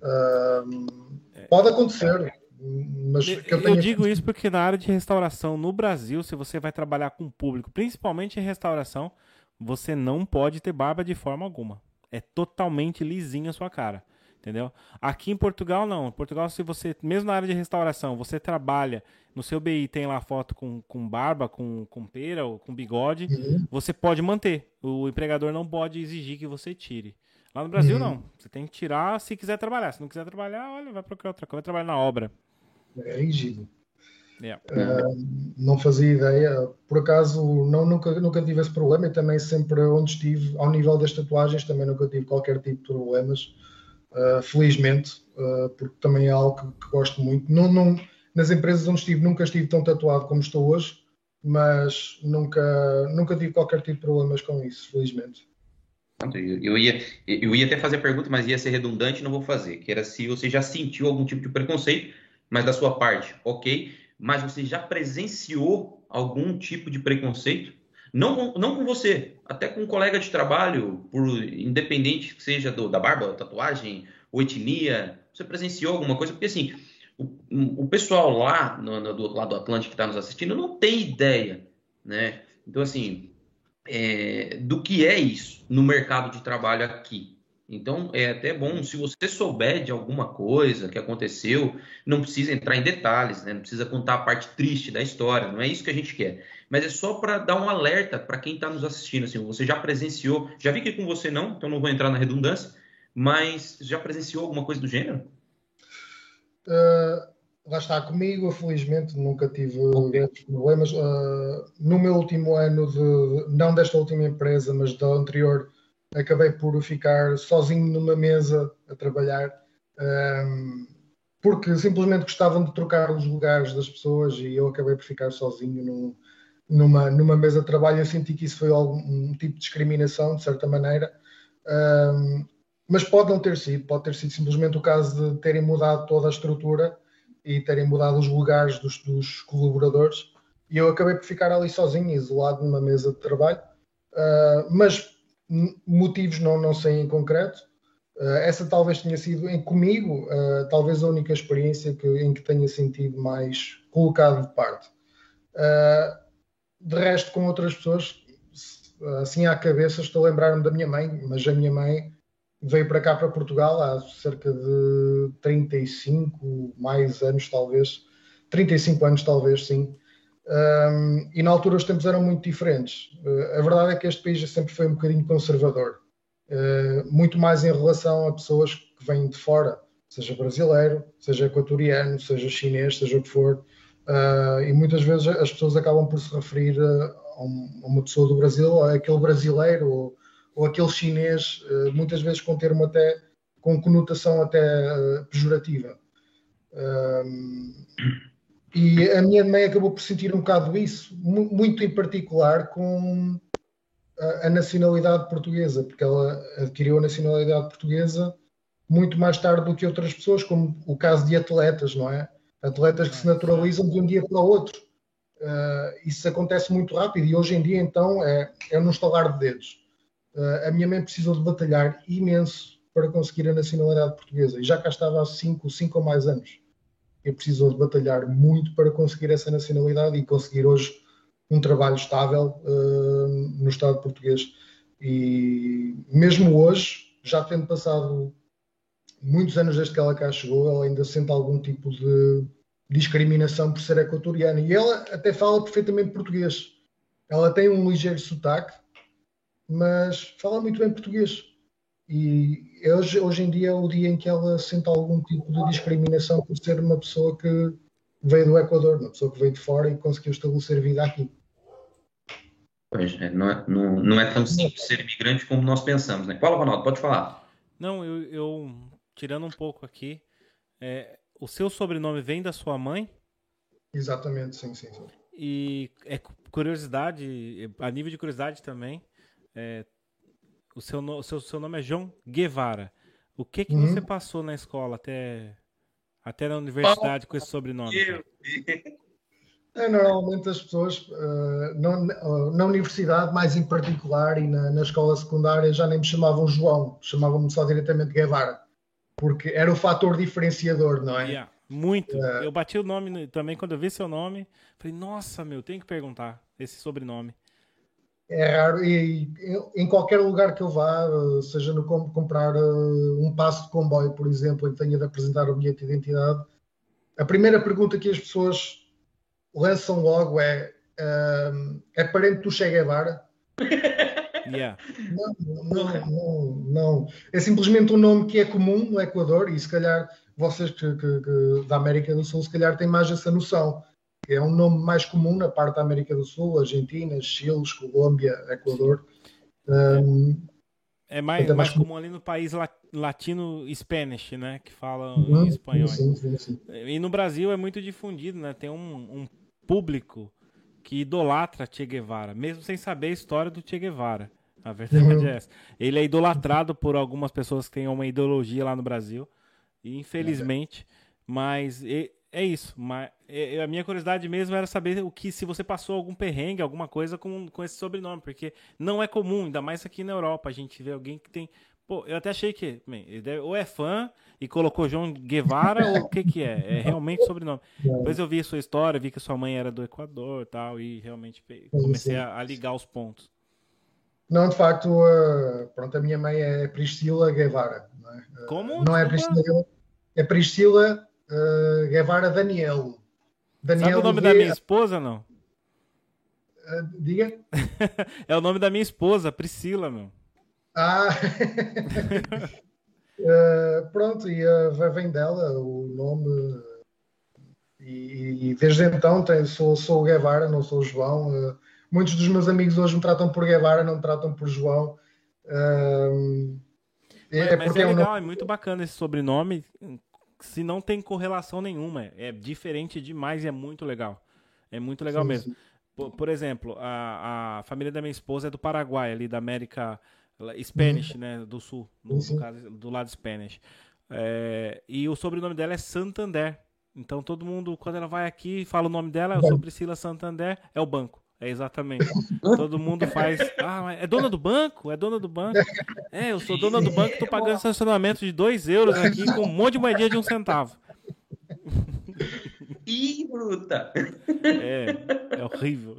Uh, pode acontecer, mas eu, eu digo isso porque na área de restauração no Brasil, se você vai trabalhar com público, principalmente em restauração, você não pode ter barba de forma alguma. É totalmente lisinha a sua cara. Entendeu? Aqui em Portugal, não. Em Portugal, se você, mesmo na área de restauração, você trabalha, no seu BI tem lá foto com, com barba, com, com pera ou com bigode, uhum. você pode manter. O empregador não pode exigir que você tire. Lá no Brasil, uhum. não. Você tem que tirar se quiser trabalhar. Se não quiser trabalhar, olha, vai procurar outra coisa, vai trabalhar na obra. É rígido. Yeah. Uh, não fazia ideia. Por acaso, não, nunca, nunca tive esse problema e também sempre onde estive, ao nível das tatuagens, também nunca tive qualquer tipo de problemas uh, felizmente, uh, porque também é algo que, que gosto muito. Não, não, nas empresas onde estive, nunca estive tão tatuado como estou hoje, mas nunca, nunca tive qualquer tipo de problemas com isso, felizmente. Eu ia, eu ia até fazer a pergunta, mas ia ser redundante, não vou fazer. Que era se você já sentiu algum tipo de preconceito, mas da sua parte, ok. Mas você já presenciou algum tipo de preconceito? Não, não com você, até com um colega de trabalho, por independente que seja do, da barba, tatuagem ou etnia, você presenciou alguma coisa? Porque assim, o, o pessoal lá no, no, do lado do Atlântico que está nos assistindo não tem ideia, né? Então assim, é, do que é isso no mercado de trabalho aqui. Então é até bom se você souber de alguma coisa que aconteceu, não precisa entrar em detalhes, né? não precisa contar a parte triste da história, não é isso que a gente quer. Mas é só para dar um alerta para quem está nos assistindo. Assim, você já presenciou, já vi que com você não, então não vou entrar na redundância, mas já presenciou alguma coisa do gênero? Uh, lá está comigo, felizmente nunca tive problemas. Uh, no meu último ano, de, não desta última empresa, mas da anterior acabei por ficar sozinho numa mesa a trabalhar, um, porque simplesmente gostavam de trocar os lugares das pessoas e eu acabei por ficar sozinho no, numa, numa mesa de trabalho. Eu senti que isso foi algum um tipo de discriminação, de certa maneira. Um, mas pode não ter sido, pode ter sido simplesmente o caso de terem mudado toda a estrutura e terem mudado os lugares dos, dos colaboradores e eu acabei por ficar ali sozinho, isolado numa mesa de trabalho. Uh, mas motivos não, não sei em concreto. Uh, essa talvez tenha sido, em, comigo, uh, talvez a única experiência que, em que tenha sentido mais colocado de parte. Uh, de resto, com outras pessoas, assim à cabeça, estou a lembrar-me da minha mãe, mas a minha mãe veio para cá, para Portugal, há cerca de 35, mais anos talvez, 35 anos talvez, sim, um, e na altura os tempos eram muito diferentes. Uh, a verdade é que este país sempre foi um bocadinho conservador, uh, muito mais em relação a pessoas que vêm de fora, seja brasileiro, seja equatoriano, seja chinês, seja o que for. Uh, e muitas vezes as pessoas acabam por se referir a, um, a uma pessoa do Brasil, a aquele brasileiro ou, ou aquele chinês, muitas vezes com termo até com conotação até pejorativa. E a minha mãe acabou por sentir um bocado isso, muito em particular com a, nacionalidade portuguesa, porque ela adquiriu a nacionalidade portuguesa muito mais tarde do que outras pessoas, como o caso de atletas, não é? Atletas que se naturalizam de um dia para o outro. Uh, isso acontece muito rápido e hoje em dia, então, é, é no estalar de dedos. Uh, a minha mãe precisou de batalhar imenso para conseguir a nacionalidade portuguesa e já cá estava há 5 ou mais anos e precisou de batalhar muito para conseguir essa nacionalidade e conseguir hoje um trabalho estável uh, no Estado português. E mesmo hoje, já tendo passado muitos anos desde que ela cá chegou, ela ainda sente algum tipo de discriminação por ser equatoriana. E ela até fala perfeitamente português. Ela tem um ligeiro sotaque, mas fala muito bem português. E hoje, hoje em dia é o dia em que ela sente algum tipo de discriminação por ser uma pessoa que veio do Equador, uma pessoa que veio de fora e conseguiu estabelecer vida aqui. Pois é, não é, não, não é tão simples ser imigrante como nós pensamos, né? Fala, Ronaldo, pode falar. Não, eu, eu tirando um pouco aqui, é, o seu sobrenome vem da sua mãe? Exatamente, sim, sim, sim. E é curiosidade, a nível de curiosidade também, é, o seu, o seu, seu nome é João Guevara. O que que uhum. você passou na escola até, até na universidade oh, com esse sobrenome? É, normalmente as pessoas, uh, não, uh, na universidade mais em particular e na, na, escola secundária já nem me chamavam João, chamavam-me só diretamente Guevara, porque era o fator diferenciador, não é? Yeah, muito. Uh, eu bati o nome também quando eu vi seu nome, falei, nossa, meu, tem que perguntar esse sobrenome. É raro, e, em qualquer lugar que eu vá, seja no comprar um passo de comboio, por exemplo, em que tenha de apresentar o bilhete de identidade, a primeira pergunta que as pessoas lançam logo é um, é parente do Che Guevara? <laughs> Yeah. Não, não, não, não, É simplesmente um nome que é comum no Equador e se calhar vocês que, que, que, da América do Sul se calhar têm mais essa noção. É um nome mais comum na parte da América do Sul, Argentina, Chile, Colômbia, Equador. Um, é mais, mais comum ali no país latino Spanish, né? Que fala uhum, em espanhol. Sim, sim, sim. E no Brasil é muito difundido, né? Tem um, um público que idolatra Che Guevara, mesmo sem saber a história do Che Guevara. A verdade é essa. Ele é idolatrado por algumas pessoas que têm uma ideologia lá no Brasil. Infelizmente, mas é isso. Mas a minha curiosidade mesmo era saber o que se você passou algum perrengue, alguma coisa com, com esse sobrenome, porque não é comum, ainda mais aqui na Europa, a gente vê alguém que tem. Pô, eu até achei que ou é fã e colocou João Guevara, ou o que que é? É realmente sobrenome. Depois eu vi a sua história, vi que sua mãe era do Equador e tal, e realmente comecei a, a, ligar os pontos. Não, de facto, uh, pronto, a minha mãe é Priscila Guevara. Não é, uh, Como? Não é Priscila, é Priscila uh, Guevara Daniel. Daniel Sabe o nome da minha esposa, não? diga? <laughs> é o nome da minha esposa, Priscila, meu. Ah! Uh, <laughs> pronto, e uh, vem dela o nome. E, e desde então tenho, sou, sou o Guevara, não sou o João. Muitos dos meus amigos hoje me tratam por Guevara, não me tratam por João. É, é, porque é, legal, nome... é muito bacana esse sobrenome. Se não tem correlação nenhuma, é diferente demais e é muito legal. É muito legal sim, mesmo. Sim. Por, por, exemplo, a, a família da minha esposa é do Paraguai, ali da América Spanish, uhum. né? Do sul, no, no caso, do lado Spanish. É, e o sobrenome dela é Santander. Então todo mundo, quando ela vai aqui fala o nome dela, eu sou Priscila Santander, é o banco. É exatamente. Todo mundo faz. Ah, é dona do banco? É dona do banco? É, eu sou dona do banco, tô pagando estacionamento de 2 euros aqui com um monte de moedinha de um centavo. <laughs> Ih, bruta! É, é horrível.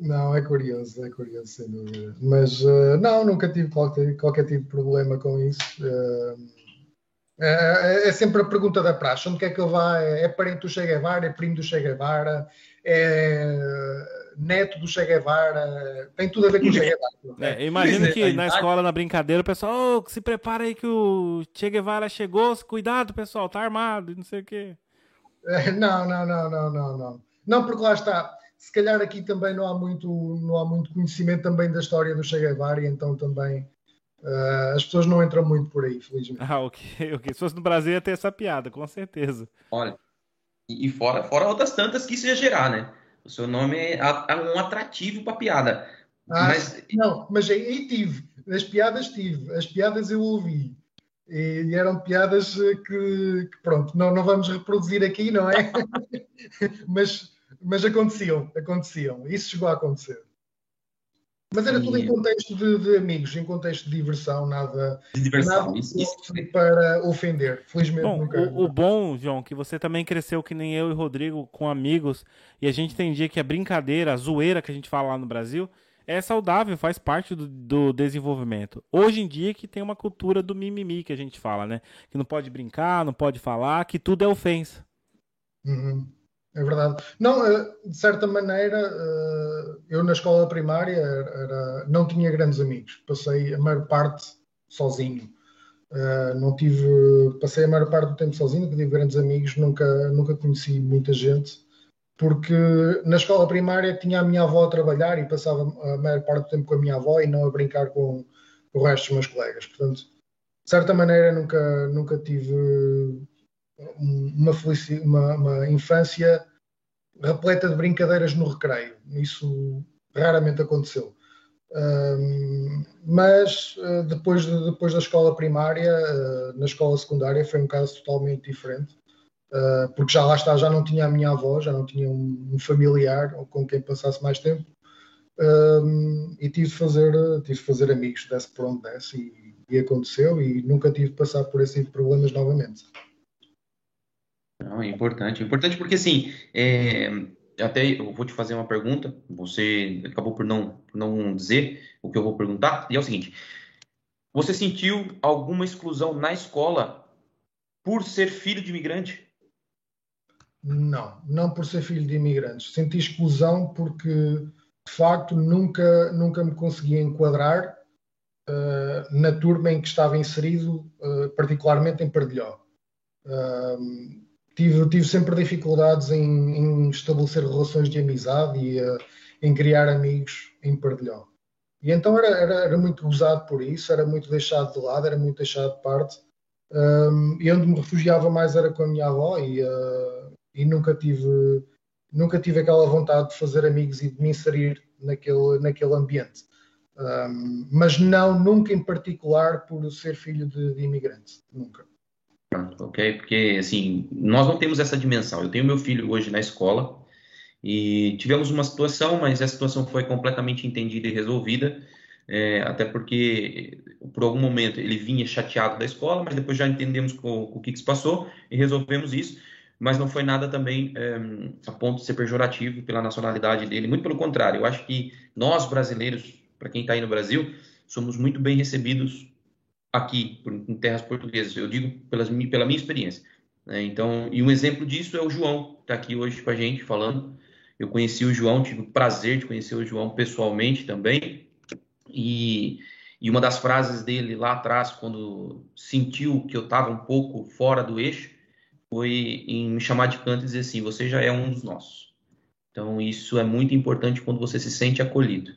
Não, é curioso, é curioso, sem dúvida. Mas uh, não, nunca tive qualquer, qualquer tipo de problema com isso. Uh, é, é, sempre a pergunta da praxe: onde quer que ele vá? É, é parente do Che Guevara? É primo do Che Guevara? É neto do Che Guevara? Tem tudo a ver com o Che Guevara. É, imagino que na escola, na brincadeira, o pessoal, oh, se prepara aí que o Che Guevara chegou, cuidado, pessoal, tá armado, não sei o quê. não, não, não, não, não, não. Não, porque lá está se calhar aqui também não há muito, não há muito conhecimento também da história do Che Guevara, e então também uh, as pessoas não entram muito por aí, felizmente. Ah, ok, ok. Se fosse no Brasil ia ter essa piada, com certeza. Olha, e fora, fora outras tantas que isso ia gerar, né? O seu nome é, é um atrativo para piada. Ah, mas... Não, mas aí tive. As piadas tive. As piadas eu ouvi. E eram piadas que, que pronto, não, não vamos reproduzir aqui, não é? <laughs> mas mas aconteciam, aconteciam. Isso chegou a acontecer. Mas era tudo em contexto de, de, amigos, em contexto de diversão, nada, de diversão. nada isso, isso. para ofender. Felizmente bom, nunca. O, o, bom, João, que você também cresceu que nem eu e Rodrigo com amigos, e a gente entendia que a brincadeira, a zoeira que a gente fala lá no Brasil, é saudável, faz parte do, do, desenvolvimento. Hoje em dia que tem uma cultura do mimimi que a gente fala, né? Que não pode brincar, não pode falar, que tudo é ofensa. Uhum. É verdade. Não, eh, de certa maneira, eh, eu na escola primária era, não tinha grandes amigos. Passei a maior parte sozinho. Eh, não tive, passei a maior parte do tempo sozinho, não tive grandes amigos, nunca, nunca conheci muita gente, porque na escola primária tinha a minha avó a trabalhar e passava a maior parte do tempo com a minha avó e não a brincar com o resto dos meus colegas. Portanto, de certa maneira, nunca, nunca tive uma, uma, uma infância repleta de brincadeiras no recreio. Isso raramente aconteceu. Um, mas uh, depois, de, depois da escola primária, uh, na escola secundária, foi um caso totalmente diferente, uh, porque já lá está, já não tinha a minha avó, já não tinha um, um familiar com quem passasse mais tempo, um, e tive de fazer, tive de fazer amigos, desse por onde desse, e, e aconteceu, e nunca tive de passar por esse tipo de problemas novamente. Não, é importante, é importante porque assim, é, até eu vou te fazer uma pergunta, você acabou por não, por não dizer o que eu vou perguntar, e é o seguinte: você sentiu alguma exclusão na escola por ser filho de imigrante? Não, não por ser filho de imigrantes. Senti exclusão porque, de facto, nunca, nunca me conseguia enquadrar uh, na turma em que estava inserido, uh, particularmente em Pardilhó. Uh, tive, tive sempre dificuldades em, em estabelecer relações de amizade e uh, em criar amigos em Pardilhão. E então era, era, era, muito usado por isso, era muito deixado de lado, era muito deixado de parte. Um, e onde me refugiava mais era com a minha avó e, uh, e nunca tive nunca tive aquela vontade de fazer amigos e de me inserir naquele, naquele ambiente. Um, mas não, nunca em particular por ser filho de, de nunca ok? Porque, assim, nós não temos essa dimensão. Eu tenho meu filho hoje na escola e tivemos uma situação, mas essa situação foi completamente entendida e resolvida, é, até porque por algum momento ele vinha chateado da escola, mas depois já entendemos o, o que, que se passou e resolvemos isso. Mas não foi nada também é, a ponto de ser pejorativo pela nacionalidade dele, muito pelo contrário. Eu acho que nós brasileiros, para quem está aí no Brasil, somos muito bem recebidos aqui, em terras portuguesas. Eu digo pelas, pela minha experiência. Né? Então, e um exemplo disso é o João, que está aqui hoje com a gente falando. Eu conheci o João, tive o prazer de conhecer o João pessoalmente também. E, e uma das frases dele lá atrás, quando sentiu que eu estava um pouco fora do eixo, foi em me chamar de canto e dizer assim: Você já é um dos nossos. Então, isso é muito importante quando você se sente acolhido.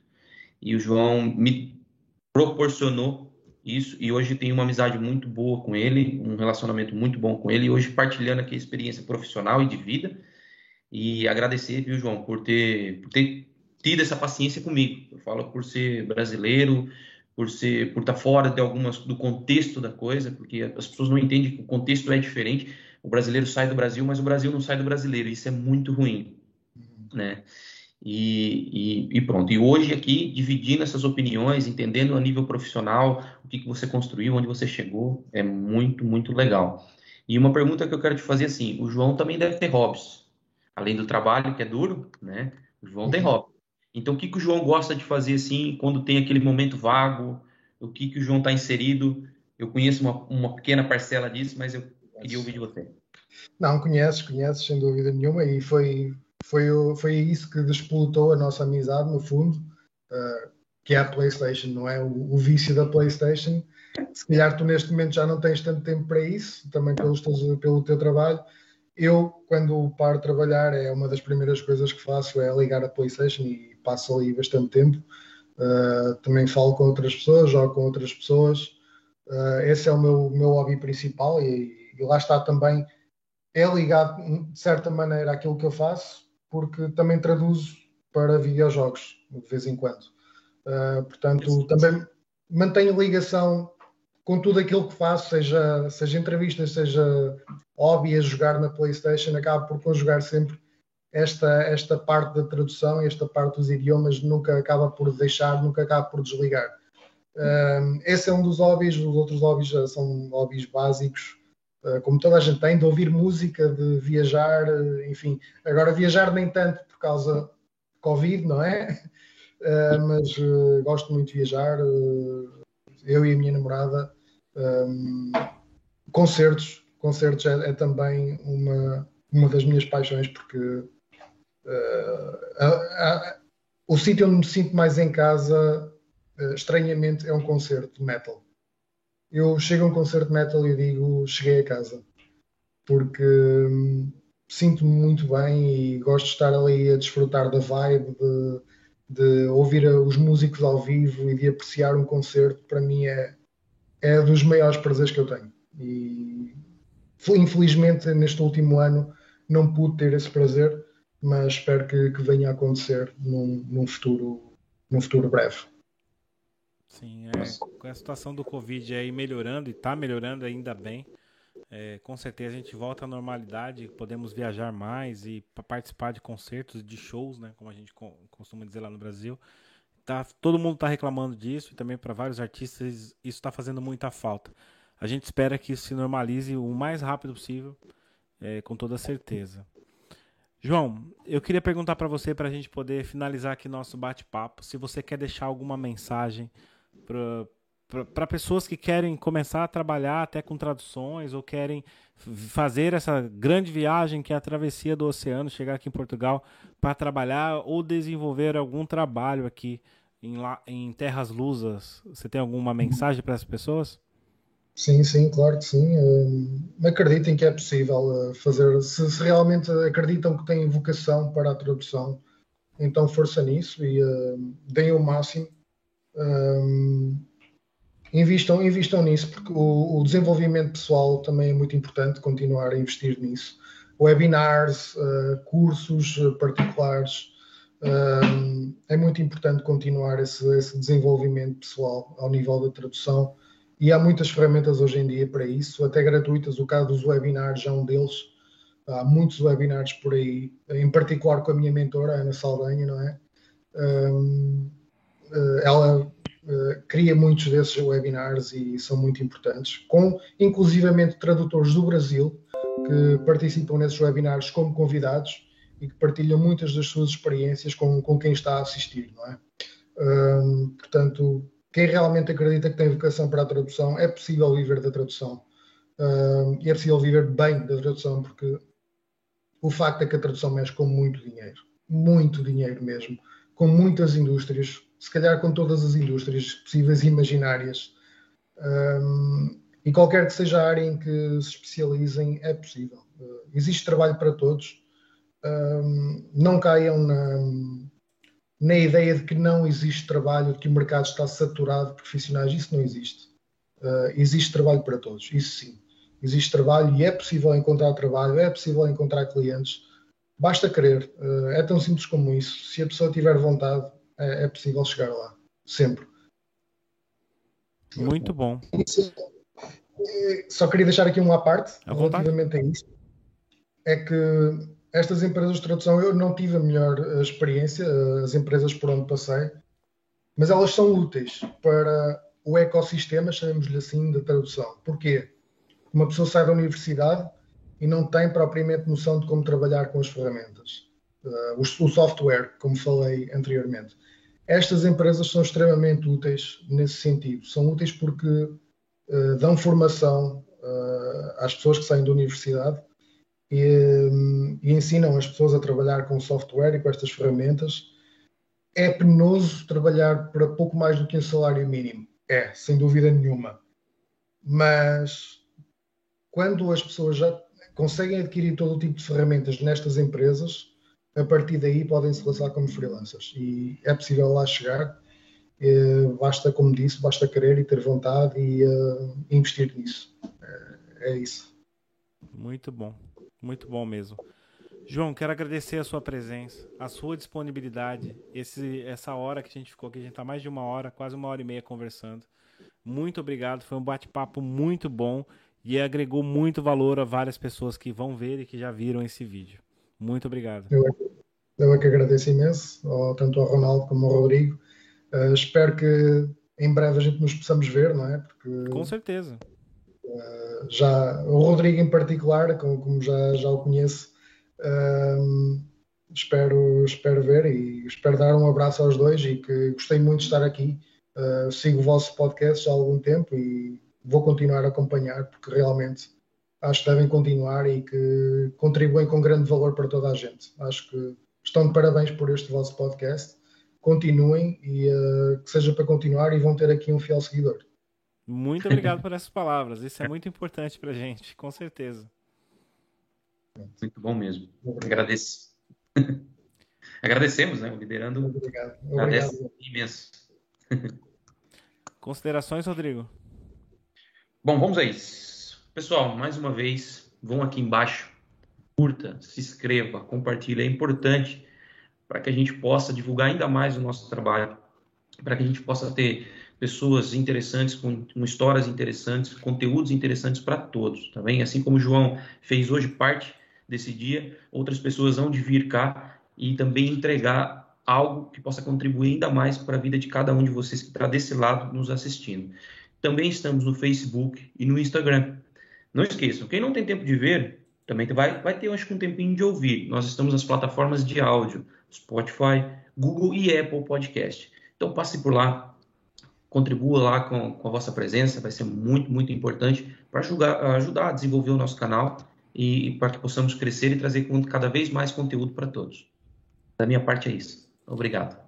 E o João me proporcionou isso e hoje tenho uma amizade muito boa com ele, um relacionamento muito bom com ele, e hoje partilhando aqui a experiência profissional e de vida. E agradecer, viu, João, por ter, por ter tido essa paciência comigo. Eu falo por ser brasileiro, por ser por estar fora de algumas do contexto da coisa, porque as pessoas não entendem que o contexto é diferente. O brasileiro sai do Brasil, mas o Brasil não sai do brasileiro. Isso é muito ruim, né? E, e, e, pronto. E hoje aqui, dividindo essas opiniões, entendendo a nível profissional, o que, que você construiu, onde você chegou, é muito, muito legal. E uma pergunta que eu quero te fazer assim, o João também deve ter hobbies. Além do trabalho, que é duro, né? O João tem uhum. hobby. Então, o que, que o João gosta de fazer assim, quando tem aquele momento vago? O que, que o João está inserido? Eu conheço uma, uma pequena parcela disso, mas eu queria ouvir de você. Não, conheces, conheces, sem dúvida nenhuma, e foi, foi, foi isso que despolutou a nossa amizade, no fundo, uh, que é a PlayStation, não é? O, o, vício da PlayStation. Se calhar tu neste momento já não tens tanto tempo para isso, também pelos teus, pelo teu trabalho. Eu, quando paro de trabalhar, é uma das primeiras coisas que faço é ligar a PlayStation e passo ali bastante tempo. Uh, também falo com outras pessoas, jogo com outras pessoas. Uh, esse é o meu, meu hobby principal e, e lá está também é ligado de certa maneira àquilo que eu faço, porque também traduzo para videojogos de vez em quando. Uh, portanto, também mantenho ligação com tudo aquilo que faço, seja, seja entrevistas, seja hobby a jogar na PlayStation, acabo por conjugar sempre esta, esta parte da tradução, esta parte dos idiomas, nunca acaba por deixar, nunca acaba por desligar. Uh, esse é um dos hobbies, os outros hobbies são hobbies básicos como toda a gente tem, de ouvir música, de viajar, eh, enfim. Agora, viajar nem tanto por causa de Covid, não é? Uh, <laughs> mas gosto muito de viajar. Eu e a minha namorada. Um, concertos. Concertos é, é, também uma, uma das minhas paixões, porque a, a, o sítio onde me sinto mais em casa, estranhamente, é um concerto de metal eu chego a um concerto de metal e digo cheguei a casa. Porque hum, sinto-me muito bem e gosto de estar ali a desfrutar da vibe de, de, ouvir os músicos ao vivo e de apreciar um concerto para mim é, é dos maiores prazeres que eu tenho. E infelizmente neste último ano não pude ter esse prazer mas espero que, que venha a acontecer num, num futuro num futuro breve Sim, é, com a situação do Covid aí melhorando, e está melhorando ainda bem, é, com certeza a gente volta à normalidade, podemos viajar mais e participar de concertos, de shows, né, como a gente costuma dizer lá no Brasil. Tá, todo mundo está reclamando disso e também para vários artistas isso está fazendo muita falta. A gente espera que isso se normalize o mais rápido possível, é, com toda certeza. João, eu queria perguntar para você, para a gente poder finalizar aqui nosso bate-papo, se você quer deixar alguma mensagem para pessoas que querem começar a trabalhar até com traduções ou querem fazer essa grande viagem que é a travessia do oceano, chegar aqui em Portugal para trabalhar ou desenvolver algum trabalho aqui em, em terras lusas. Você tem alguma mensagem para essas pessoas? Sim, sim, claro que sim. Uh, acreditem que é possível uh, fazer. Se, se, realmente acreditam que têm vocação para a tradução, então força nisso e uh, deem o máximo. Invistam, invistam nisso, porque o, o, desenvolvimento pessoal também é muito importante continuar a investir nisso. Webinars, cursos particulares. é muito importante continuar esse, esse desenvolvimento pessoal ao nível da tradução e há muitas ferramentas hoje em dia para isso, até gratuitas. O caso dos webinars é um deles. Há muitos webinars por aí, em particular com a minha mentora, Ana Saldanha, não é? Um, ela uh, cria muitos desses webinars e são muito importantes, com inclusivamente tradutores do Brasil que participam nesses webinars como convidados e que partilham muitas das suas experiências com, com quem está a assistir, não é? Um, portanto, quem realmente acredita que tem vocação para a tradução, é possível viver da tradução. Uh, e é possível viver bem da tradução, porque o facto é que a tradução mexe com muito dinheiro. Muito dinheiro mesmo. Com muitas indústrias, se calhar com todas as indústrias possíveis e imaginárias. Um, e qualquer que seja a área em que se especializem, é possível. Uh, existe trabalho para todos. Um, não caiam na, na ideia de que não existe trabalho, de que o mercado está saturado de profissionais. Isso não existe. Uh, existe trabalho para todos, isso sim. Existe trabalho e é possível encontrar trabalho, é possível encontrar clientes. Basta querer. Uh, é tão simples como isso. Se a pessoa tiver vontade, é, é possível chegar lá. Sempre. Muito bom. Só queria deixar aqui uma parte relativamente a isso. É que estas empresas de tradução eu não tive a melhor eh, experiência, eh, as empresas por onde passei, mas elas são úteis para o ecossistema, chamemos-lhe assim, da tradução. Porquê? Uma pessoa sai da universidade e não tem propriamente noção de como trabalhar com as ferramentas, o, software, como falei anteriormente. Estas empresas são extremamente úteis nesse sentido. São úteis porque uh, dão formação uh, às pessoas que saem da universidade e, e ensinam as pessoas a trabalhar com software e com estas ferramentas. É penoso trabalhar para pouco mais do que um salário mínimo. É, sem dúvida nenhuma. Mas quando as pessoas já conseguem adquirir todo o tipo de ferramentas nestas empresas, a partir daí podem se lançar como freelancers. E é possível lá chegar. E basta, como disse, basta querer e ter vontade e uh, investir nisso. É, é isso. Muito bom. Muito bom mesmo. João, quero agradecer a sua presença, a sua disponibilidade, esse, essa hora que a gente ficou aqui, a gente está mais de uma hora, quase uma hora e meia conversando. Muito obrigado, foi um bate-papo muito bom e agregou muito valor a várias pessoas que vão ver e que já viram esse vídeo. Muito obrigado. Eu, eu é que agradeço imenso, tanto ao Ronaldo como ao Rodrigo. Uh, espero que em breve a gente nos possamos ver, não é? Porque, Com certeza. Uh, já o Rodrigo em particular, como, como já, já o conheço, um, espero, espero ver e espero dar um abraço aos dois e que gostei muito de estar aqui. Uh, sigo o vosso podcast já há algum tempo e vou continuar a acompanhar porque realmente acho que devem continuar e que contribuem com grande valor para toda a gente. Acho que estão de parabéns por este vosso podcast. Continuem e uh, que seja para continuar e vão ter aqui um fiel seguidor. Muito obrigado por essas palavras. Isso é muito importante para gente, com certeza. Muito bom mesmo. Agradeço. <laughs> Agradecemos, né? Liderando. Obrigado. Agradece imenso. Considerações, Rodrigo? Bom, vamos a isso. Pessoal, mais uma vez, vão aqui embaixo, curta, se inscreva, compartilhe. É importante para que a gente possa divulgar ainda mais o nosso trabalho, para que a gente possa ter pessoas interessantes, com, com histórias interessantes, conteúdos interessantes para todos, tá bem? Assim como o João fez hoje parte desse dia, outras pessoas vão de vir cá e também entregar algo que possa contribuir ainda mais para a vida de cada um de vocês que está desse lado nos assistindo. Também estamos no Facebook e no Instagram. Não esqueçam, quem não tem tempo de ver, também vai, vai ter, acho que, um tempinho de ouvir. Nós estamos nas plataformas de áudio, Spotify, Google e Apple Podcast. Então passe por lá, contribua lá com, com a vossa presença, vai ser muito, muito importante para ajudar, a desenvolver o nosso canal e, e para que possamos crescer e trazer cada vez mais conteúdo para todos. Da minha parte é isso. Obrigado.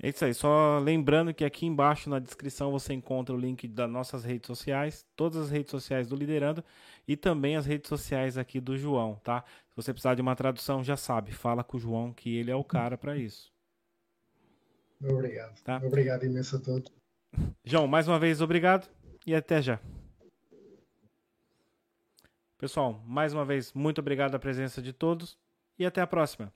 É isso aí. Só lembrando que aqui embaixo na descrição você encontra o link das nossas redes sociais, todas as redes sociais do Liderando e também as redes sociais aqui do João, tá? Se você precisar de uma tradução, já sabe, fala com o João que ele é o cara para isso. Obrigado. Tá? Obrigado imenso a todos. João, mais uma vez obrigado e até já. Pessoal, mais uma vez muito obrigado a presença de todos e até a próxima.